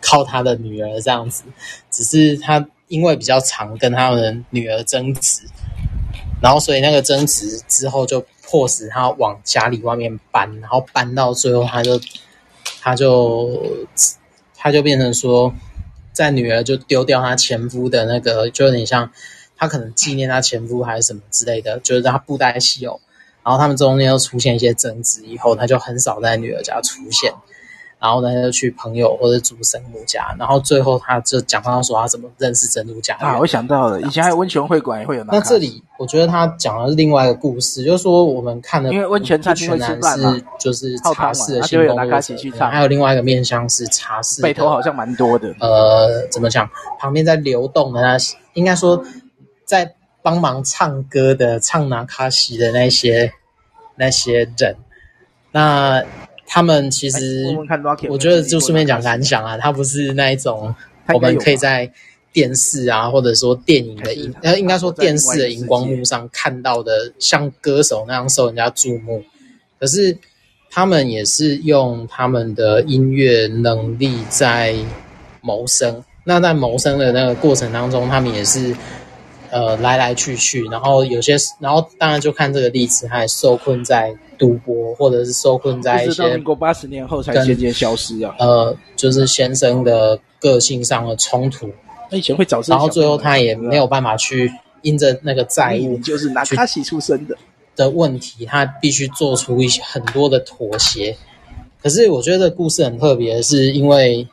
靠他的女儿这样子，只是他因为比较常跟他们的女儿争执，然后所以那个争执之后就迫使他往家里外面搬，然后搬到最后他就他就他就变成说，在女儿就丢掉他前夫的那个，就有点像他可能纪念他前夫还是什么之类的，就是他布袋戏偶，然后他们中间又出现一些争执以后，他就很少在女儿家出现。然后呢，他就去朋友或者祖神母家，然后最后他就讲到说他怎么认识珍珠家啊，我想到了，以前还有温泉会馆也会有那。那这里我觉得他讲的是另外一个故事，就是说我们看的，因为温泉餐厅是就是茶室的新工作者，还有另外一个面向是茶室。北头好像蛮多的，呃，怎么讲？旁边在流动的那些，应该说在帮忙唱歌的唱拿卡西的那些那些人，那。他们其实，我觉得就顺便讲感想啊，他不是那一种我们可以在电视啊，或者说电影的荧，呃，应该说电视的荧光幕上看到的，像歌手那样受人家注目。可是他们也是用他们的音乐能力在谋生。那在谋生的那个过程当中，他们也是。呃，来来去去，然后有些，然后当然就看这个例子，他还受困在赌博，或者是受困在一些。民国八十年后才渐渐消失啊。呃，就是先生的个性上的冲突。他以前会找，然后最后他也没有办法去因着那个债务，就是拿他洗出生的的问题，他必须做出一些很多的妥协。可是我觉得这个故事很特别，是因为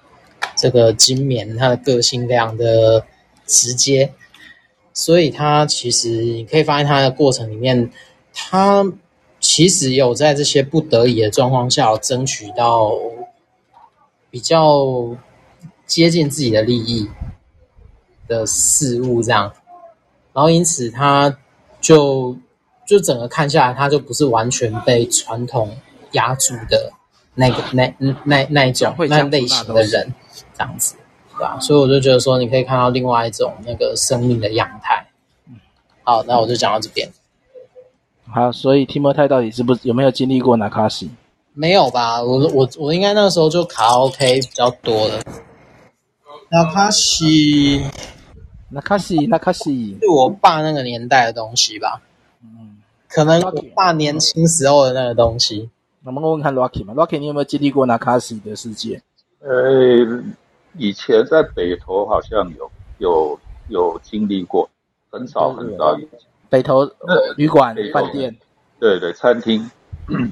这个金绵他的个性非常的直接。所以他其实你可以发现他的过程里面，他其实有在这些不得已的状况下，争取到比较接近自己的利益的事物，这样，然后因此他就就整个看下来，他就不是完全被传统压住的那个那那那一种那类型的人，这样子。对吧？所以我就觉得说，你可以看到另外一种那个生命的样态。好，那我就讲到这边。好，所以提摩太到底是不是有没有经历过那卡西？没有吧？我我我应该那个时候就卡拉 OK 比较多的。那卡西，那卡西，那卡西，是我爸那个年代的东西吧？嗯，可能我爸年轻时候的那个东西。我问看 Rocky 嘛，Rocky 你有没有经历过那卡西的世界？呃。以前在北投好像有有有经历过，很少很少以前。北投旅馆、饭店，对对，餐厅。嗯，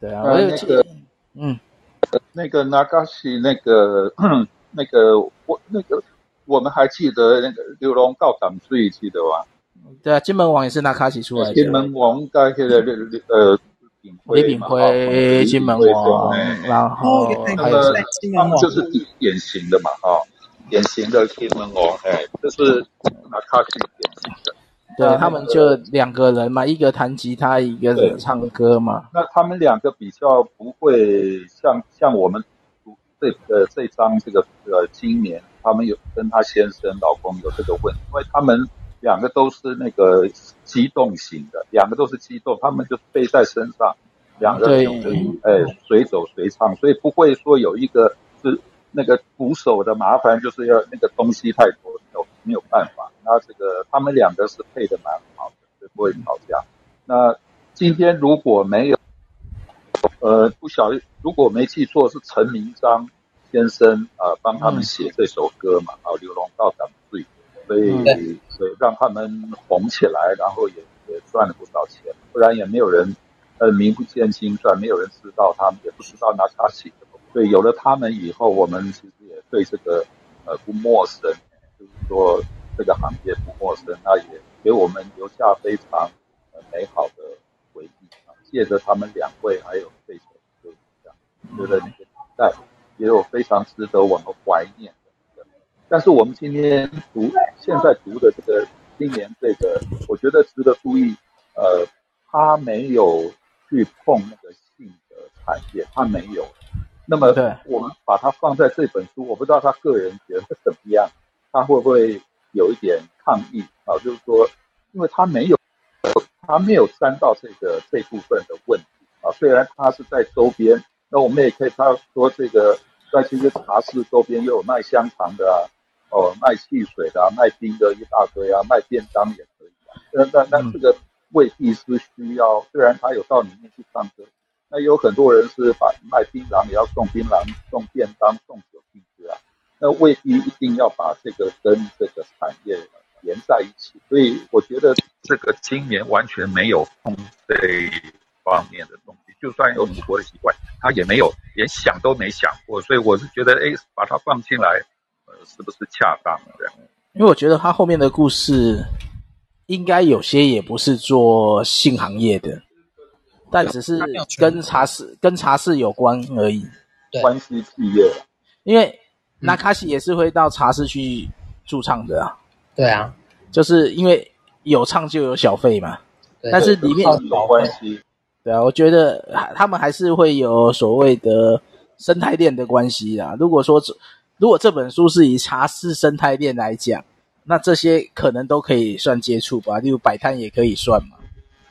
对啊。那个，嗯，那个那卡西，那个那个我那个我们还记得那个流浪高档最记得吗？对啊，金门王也是拿卡西出来的。金门王在那个呃。李炳辉、金门王，然后还有他们就是典型的嘛，哈，典型的金门王，哎，就是那卡西典型的。对，他们就两个人嘛，一个弹吉他，一个人唱歌嘛。那他们两个比较不会像像我们这呃这张这个呃今年，他们有跟他先生老公有这个问题，因为他们。两个都是那个机动型的，两个都是机动，他们就背在身上，两个人就是哎随走随唱，所以不会说有一个是那个鼓手的麻烦，就是要那个东西太多，没有没有办法。那这个他们两个是配的蛮好的，所以不会吵架。那今天如果没有，呃，不晓得，如果没记错是陈明章先生啊、呃、帮他们写这首歌嘛，啊、嗯，流浪到港最。所以，所以让他们红起来，然后也也赚了不少钱，不然也没有人，呃，名不见经传，没有人知道他们，也不知道那卡西。所以有了他们以后，我们其实也对这个呃不陌生，就是说这个行业不陌生，那也给我们留下非常呃美好的回忆啊。借着他们两位，还有这首歌，这样觉得那个时代也有非常值得我们怀念。但是我们今天读现在读的这个今年这个，我觉得值得注意。呃，他没有去碰那个性的产业，他没有。那么，我们把它放在这本书，我不知道他个人觉得怎么样，他会不会有一点抗议啊？就是说，因为他没有，他没有沾到这个这部分的问题啊。虽然他是在周边，那我们也可以他说这个在这些茶室周边又有卖香肠的啊。哦，卖汽水的、啊、卖冰的一大堆啊，卖便当也可以啊。那那那这个未必是需要，虽然他有到里面去唱歌，那有很多人是把卖槟榔也要送槟榔、送便当、送酒进去啊。那未必一定要把这个跟这个产业连在一起。所以我觉得这个今年完全没有碰这方面的东西，就算有赌博的习惯，他也没有连想都没想过。所以我是觉得，哎，把它放进来。是不是恰当这样？因为我觉得他后面的故事，应该有些也不是做性行业的，但只是跟茶室跟茶室有关而已。关系企业，因为那卡西也是会到茶室去驻唱的啊。对啊，就是因为有唱就有小费嘛。但是里面有关系。对啊，我觉得他们还是会有所谓的生态链的关系啊。如果说如果这本书是以茶室生态链来讲，那这些可能都可以算接触吧，例如摆摊也可以算嘛。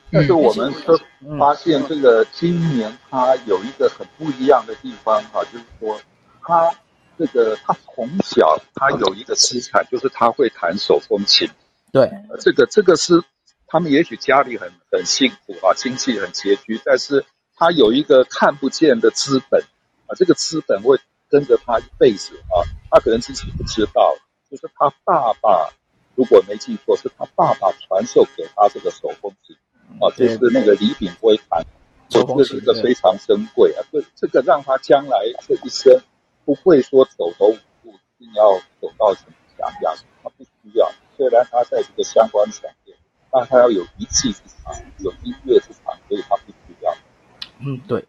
但是我们都发现，这个今年它有一个很不一样的地方哈，就是说，他这个他从小他有一个资产，就是他会弹手风琴。对，这个这个是他们也许家里很很幸福啊，经济很拮据，但是他有一个看不见的资本啊，这个资本会。跟着他一辈子啊，他可能自己不知道，就是他爸爸，如果没记错，是他爸爸传授给他这个手风琴啊，就是那个李炳辉弹，这是一个非常珍贵啊，这这个让他将来这一生不会说走投无路，一定要走到什么强项，他不需要。虽然他在这个相关产业，但他要有一技之长，有音乐之长，所以他不需要。嗯，对。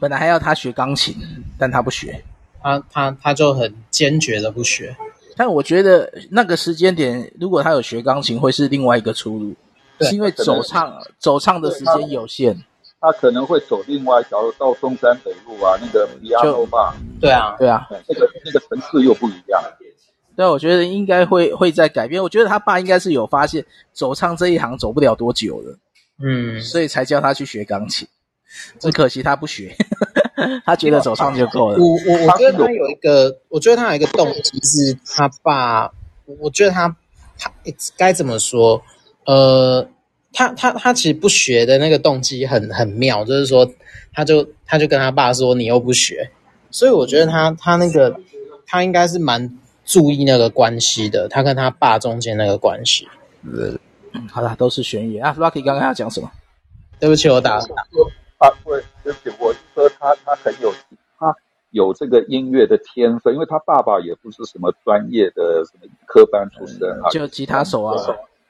本来还要他学钢琴，但他不学，他他他就很坚决的不学。但我觉得那个时间点，如果他有学钢琴，会是另外一个出路，对是因为走唱走唱的时间有限他，他可能会走另外一条路，到中山北路啊，那个 piano bar，对啊对啊，那个那个层次又不一样。对，我觉得应该会会在改变。我觉得他爸应该是有发现走唱这一行走不了多久了，嗯，所以才叫他去学钢琴。只可惜他不学，他觉得走上就够了。我我我觉得他有一个，我觉得他有一个动机是他爸，我觉得他他该怎么说？呃，他他他其实不学的那个动机很很妙，就是说他就他就跟他爸说，你又不学，所以我觉得他他那个他应该是蛮注意那个关系的，他跟他爸中间那个关系。嗯，好了，都是悬疑啊。Rocky 刚刚要讲什么？对不起，我打。他会，而且我是说他他很有，他有这个音乐的天分，因为他爸爸也不是什么专业的什么科班出身啊，就吉他手啊，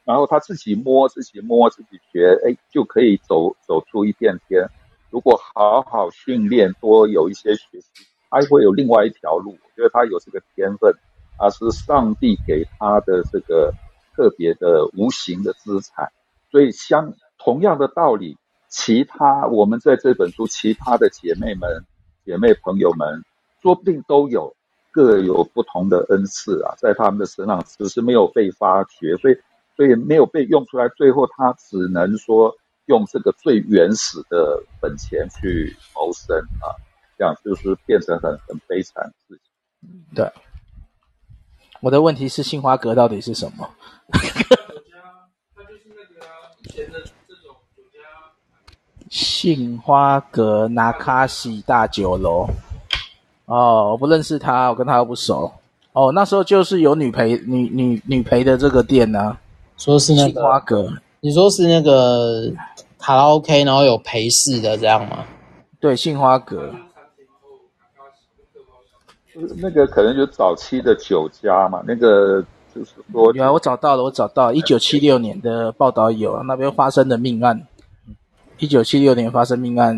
然后他自己摸自己摸自己学，哎，就可以走走出一片天。如果好好训练，多有一些学习，他会有另外一条路。我觉得他有这个天分，他是上帝给他的这个特别的无形的资产。所以相同样的道理。其他我们在这本书，其他的姐妹们、姐妹朋友们，说不定都有各有不同的恩赐啊，在他们的身上只是没有被发掘，所以所以没有被用出来。最后他只能说用这个最原始的本钱去谋生啊，这样就是变成很很悲惨的事情。对，我的问题是杏花阁到底是什么？杏花阁拿卡西大酒楼，哦，我不认识他，我跟他又不熟。哦，那时候就是有女陪女女女陪的这个店呢、啊，说是那个杏花阁，你说是那个卡拉 OK，然后有陪侍的这样吗？对，杏花阁，那个可能就早期的酒家嘛，那个就是说，有啊，我找到了，我找到一九七六年的报道有那边发生的命案。一九七六年发生命案，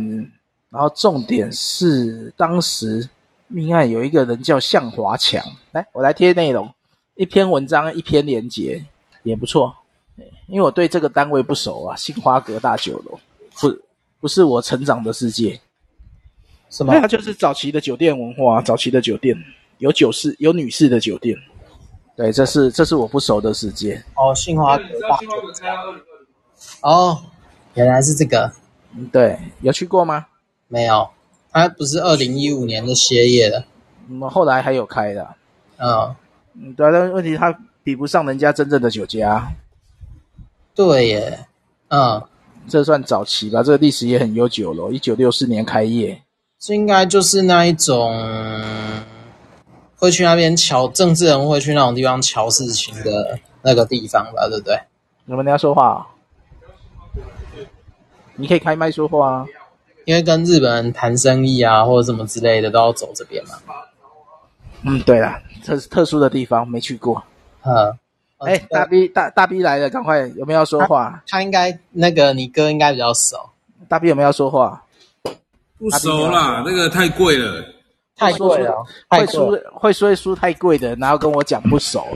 然后重点是当时命案有一个人叫向华强。来，我来贴内容，一篇文章，一篇连结，也不错。因为我对这个单位不熟啊，杏花阁大酒楼不不是我成长的世界。什么？它就是早期的酒店文化，早期的酒店有酒室，有女士的酒店。对，这是这是我不熟的世界。哦，杏花阁大酒楼。哦。原来是这个，对，有去过吗？没有，它不是二零一五年的歇业了，我们后来还有开的，嗯，嗯，对啊，但问题它比不上人家真正的酒家。对耶，嗯，这算早期吧？这个历史也很悠久了，一九六四年开业。这应该就是那一种会去那边瞧政治人物会去那种地方瞧事情的那个地方吧？对不对？你们等下说话，你可以开麦说话啊。因为跟日本人谈生意啊，或者什么之类的，都要走这边嘛。嗯，对了，特特殊的地方没去过。嗯，哎、欸，大 B 大大 B 来了，赶快有没有要说话？他，他应该那个你哥应该比较熟。大 B 有没有要说话？不熟啦，那个太贵了，太贵了，会输会说输太贵的，然后跟我讲不熟，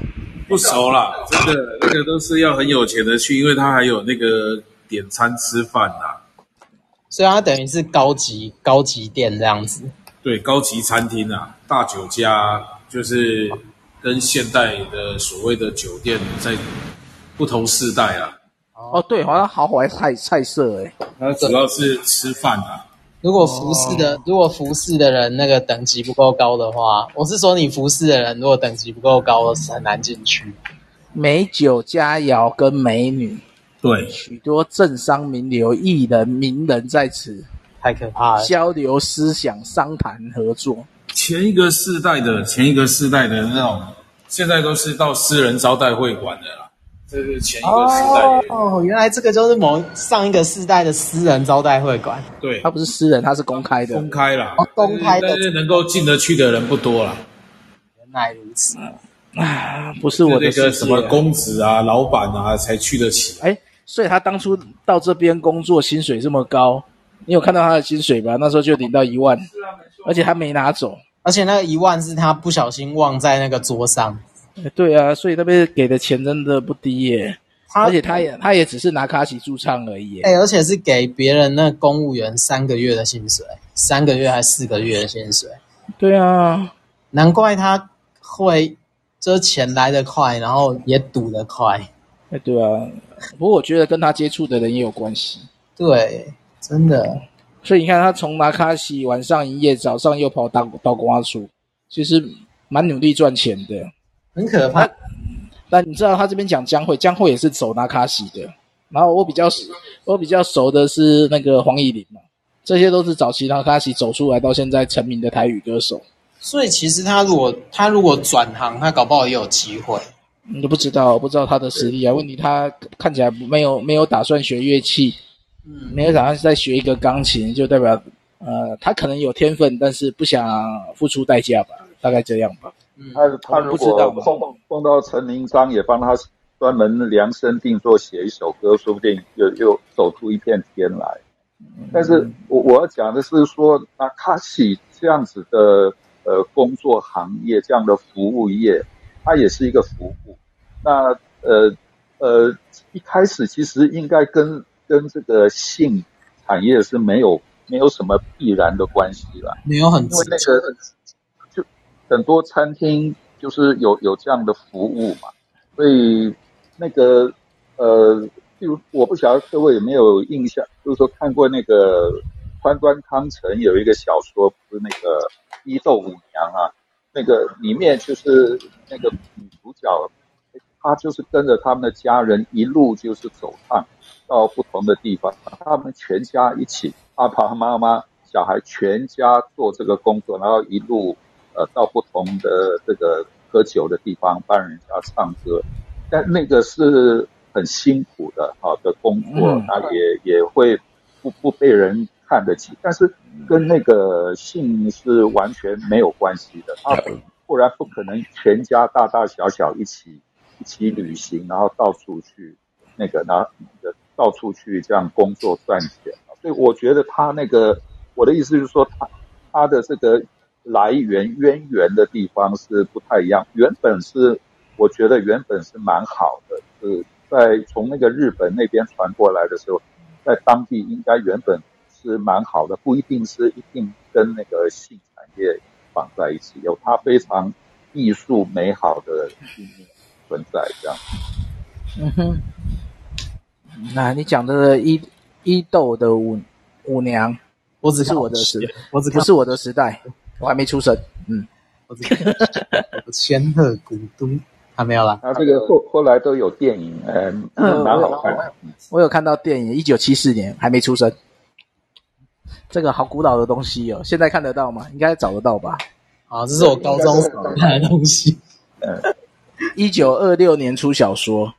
不熟啦，真的那个都是要很有钱的去，因为他还有那个点餐吃饭呐。所以它等于是高级高级店这样子，对，高级餐厅啊，大酒家就是跟现代的所谓的酒店在不同世代啊。哦，对，好像豪华菜菜色哎，它主要是吃饭啊。如果服侍的、哦、如果服侍的人那个等级不够高的话，我是说你服侍的人如果等级不够高，是很难进去。美酒佳肴跟美女。对，许多政商名流、艺人、名人在此，太可怕了。交流思想、商谈合作。前一个世代的，前一个世代的那种，现在都是到私人招待会馆的啦。这是前一个世代的。哦，原来这个就是某上一个世代的私人招待会馆。对，它不是私人，它是公开的。公开啦，哦、公开的，但是能够进得去的人不多啦。原来如此。啊，不是我的那个什么公子啊、老板啊才去得起。哎。所以他当初到这边工作，薪水这么高，你有看到他的薪水吧？那时候就领到一万，而且他没拿走，而且那个一万是他不小心忘在那个桌上。对啊，所以那边给的钱真的不低耶。而且他也他也只是拿卡西驻唱而已。哎，而且是给别人那公务员三个月的薪水，三个月还是四个月的薪水？对啊，难怪他会这钱来得快，然后也赌得快。哎，对啊。不过我觉得跟他接触的人也有关系。对，真的。所以你看，他从拿卡西晚上营业，早上又跑到到瓜出，其实蛮努力赚钱的。很可怕。但你知道他这边讲江蕙，江蕙也是走拿卡西的。然后我比较我比较熟的是那个黄乙玲嘛，这些都是早期拿卡西走出来到现在成名的台语歌手。所以其实他如果他如果转行，他搞不好也有机会。你都不知道，不知道他的实力啊？问题他看起来没有没有打算学乐器，嗯，没有打算再学一个钢琴，就代表呃，他可能有天分，但是不想付出代价吧？大概这样吧。嗯，他他如果碰碰到陈明章也帮他专门量身定做写一首歌，说不定又又走出一片天来。但是我我要讲的是说，那卡西这样子的呃工作行业，这样的服务业，它也是一个服务。那呃呃，一开始其实应该跟跟这个性产业是没有没有什么必然的关系啦，没有很，因为那个就很多餐厅就是有有这样的服务嘛，所以那个呃，比如我不晓得各位有没有印象，就是说看过那个川端康成有一个小说，不是那个伊豆舞娘啊，那个里面就是那个女主角。他就是跟着他们的家人一路就是走唱到不同的地方，他们全家一起，爸爸妈妈、小孩全家做这个工作，然后一路呃到不同的这个喝酒的地方帮人家唱歌，但那个是很辛苦的好的工作，他也也会不不被人看得起，但是跟那个性是完全没有关系的，他不然不可能全家大大小小一起。一起旅行，然后到处去那个，然后到处去这样工作赚钱。所以我觉得他那个，我的意思就是说，他他的这个来源渊源的地方是不太一样。原本是我觉得原本是蛮好的，是在从那个日本那边传过来的时候，在当地应该原本是蛮好的，不一定是一定跟那个性产业绑在一起，有它非常艺术美好的一面。存在这样，嗯哼，那你讲的伊伊豆的舞舞娘，我只是我的时，我只不是我的时代，我还没出生。嗯，我这个仙鹤古都还没有啦。他这个后后来都有电影，嗯，蛮好看的。我有看到电影，一九七四年还没出生。这个好古老的东西哦，现在看得到吗？应该找得到吧？啊，这是我高中看的东西。嗯，一九二六年出小说，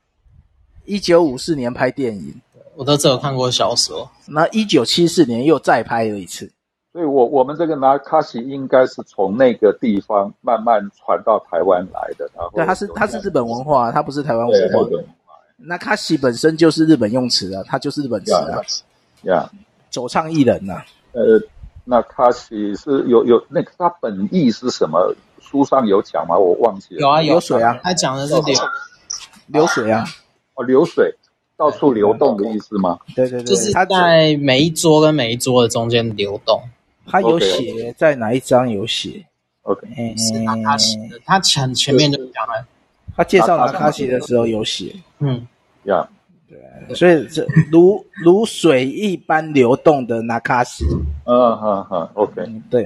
一九五四年拍电影。我都只有看过小说。那一九七四年又再拍了一次。所以我我们这个拿卡西应该是从那个地方慢慢传到台湾来的。然后对，它是它是日本文化，它不是台湾文化。那卡西本身就是日本用词啊，它就是日本词啊。呀，走唱艺人呐、啊。呃，那卡西是有有那个他本意是什么？书上有讲吗？我忘记了。有啊，有水啊，他讲的是流流水啊。哦，流水，到处流动的意思吗？对对对，就是他在每一桌跟每一桌的中间流动。他有写在哪一章有写？OK，是拿卡西的，他前前面就讲了，他介绍拿卡西的时候有写。嗯，呀。对，所以这如如水一般流动的拿卡西，嗯嗯嗯，OK，对，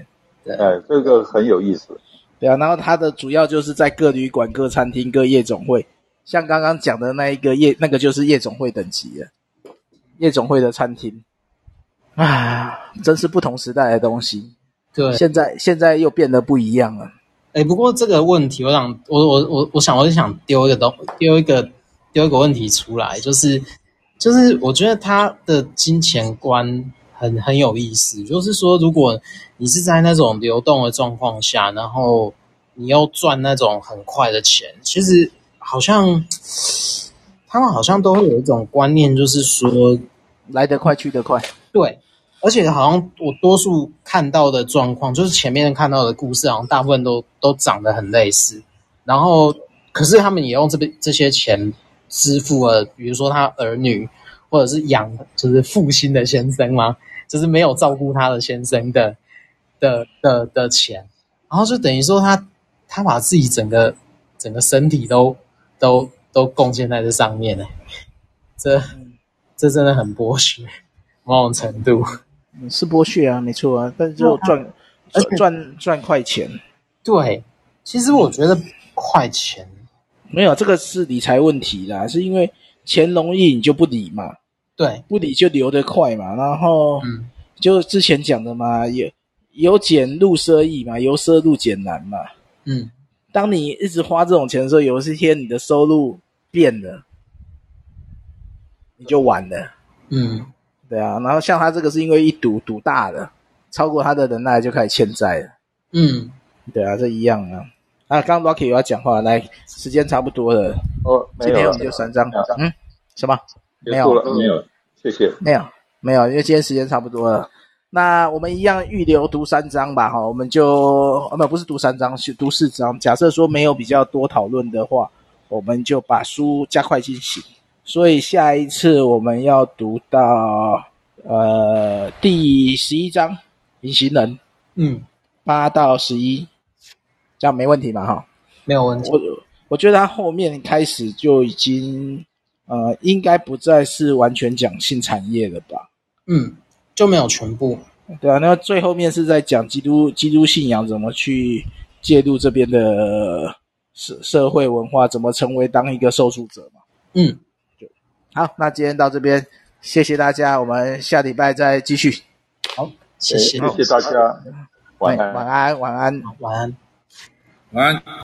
哎，这个很有意思，对啊，然后它的主要就是在各旅馆、各餐厅、各夜总会，像刚刚讲的那一个夜，那个就是夜总会等级的夜总会的餐厅，啊，真是不同时代的东西，对，现在现在又变得不一样了，哎，不过这个问题，我想，我我我我想，我就想丢一个东，丢一个。丢一个问题出来，就是，就是我觉得他的金钱观很很有意思。就是说，如果你是在那种流动的状况下，然后你要赚那种很快的钱，其实好像他们好像都会有一种观念，就是说来得快去得快。对，而且好像我多数看到的状况，就是前面看到的故事，好像大部分都都长得很类似。然后，可是他们也用这边这些钱。支付了，比如说他儿女，或者是养，就是负心的先生吗？就是没有照顾他的先生的的的的钱，然后就等于说他他把自己整个整个身体都都都贡献在这上面呢，这这真的很剥削，某种程度是剥削啊，没错啊，但是就赚赚赚赚快钱。对，其实我觉得快钱。没有，这个是理财问题啦，是因为钱容易你就不理嘛，对，不理就流得快嘛，然后，嗯，就之前讲的嘛，由由俭入奢易嘛，由奢入俭难嘛，嗯，当你一直花这种钱的时候，有一天你的收入变了，你就完了，嗯，对啊，然后像他这个是因为一赌赌大了，超过他的能耐就开始欠债了，嗯，对啊，这一样啊。啊，刚刚 Rocky 有要讲话，来，时间差不多了。哦，今天我们就三张。嗯，什么？没有了，没有，谢谢。没有，没有，因为今天时间差不多了。那我们一样预留读三章吧，哈，我们就啊，不，不是读三章，是读四章。假设说没有比较多讨论的话，我们就把书加快进行。所以下一次我们要读到呃第十一章，隐形人。嗯，八到十一。这样没问题嘛？哈，没有问题。我我觉得他后面开始就已经，呃，应该不再是完全讲性产业了吧？嗯，就没有全部。对啊，那最后面是在讲基督基督信仰怎么去介入这边的社社会文化，怎么成为当一个受助者嘛？嗯，就好。那今天到这边，谢谢大家，我们下礼拜再继续。好，谢谢，谢谢大家，晚安，晚安，晚安，晚安。晚安。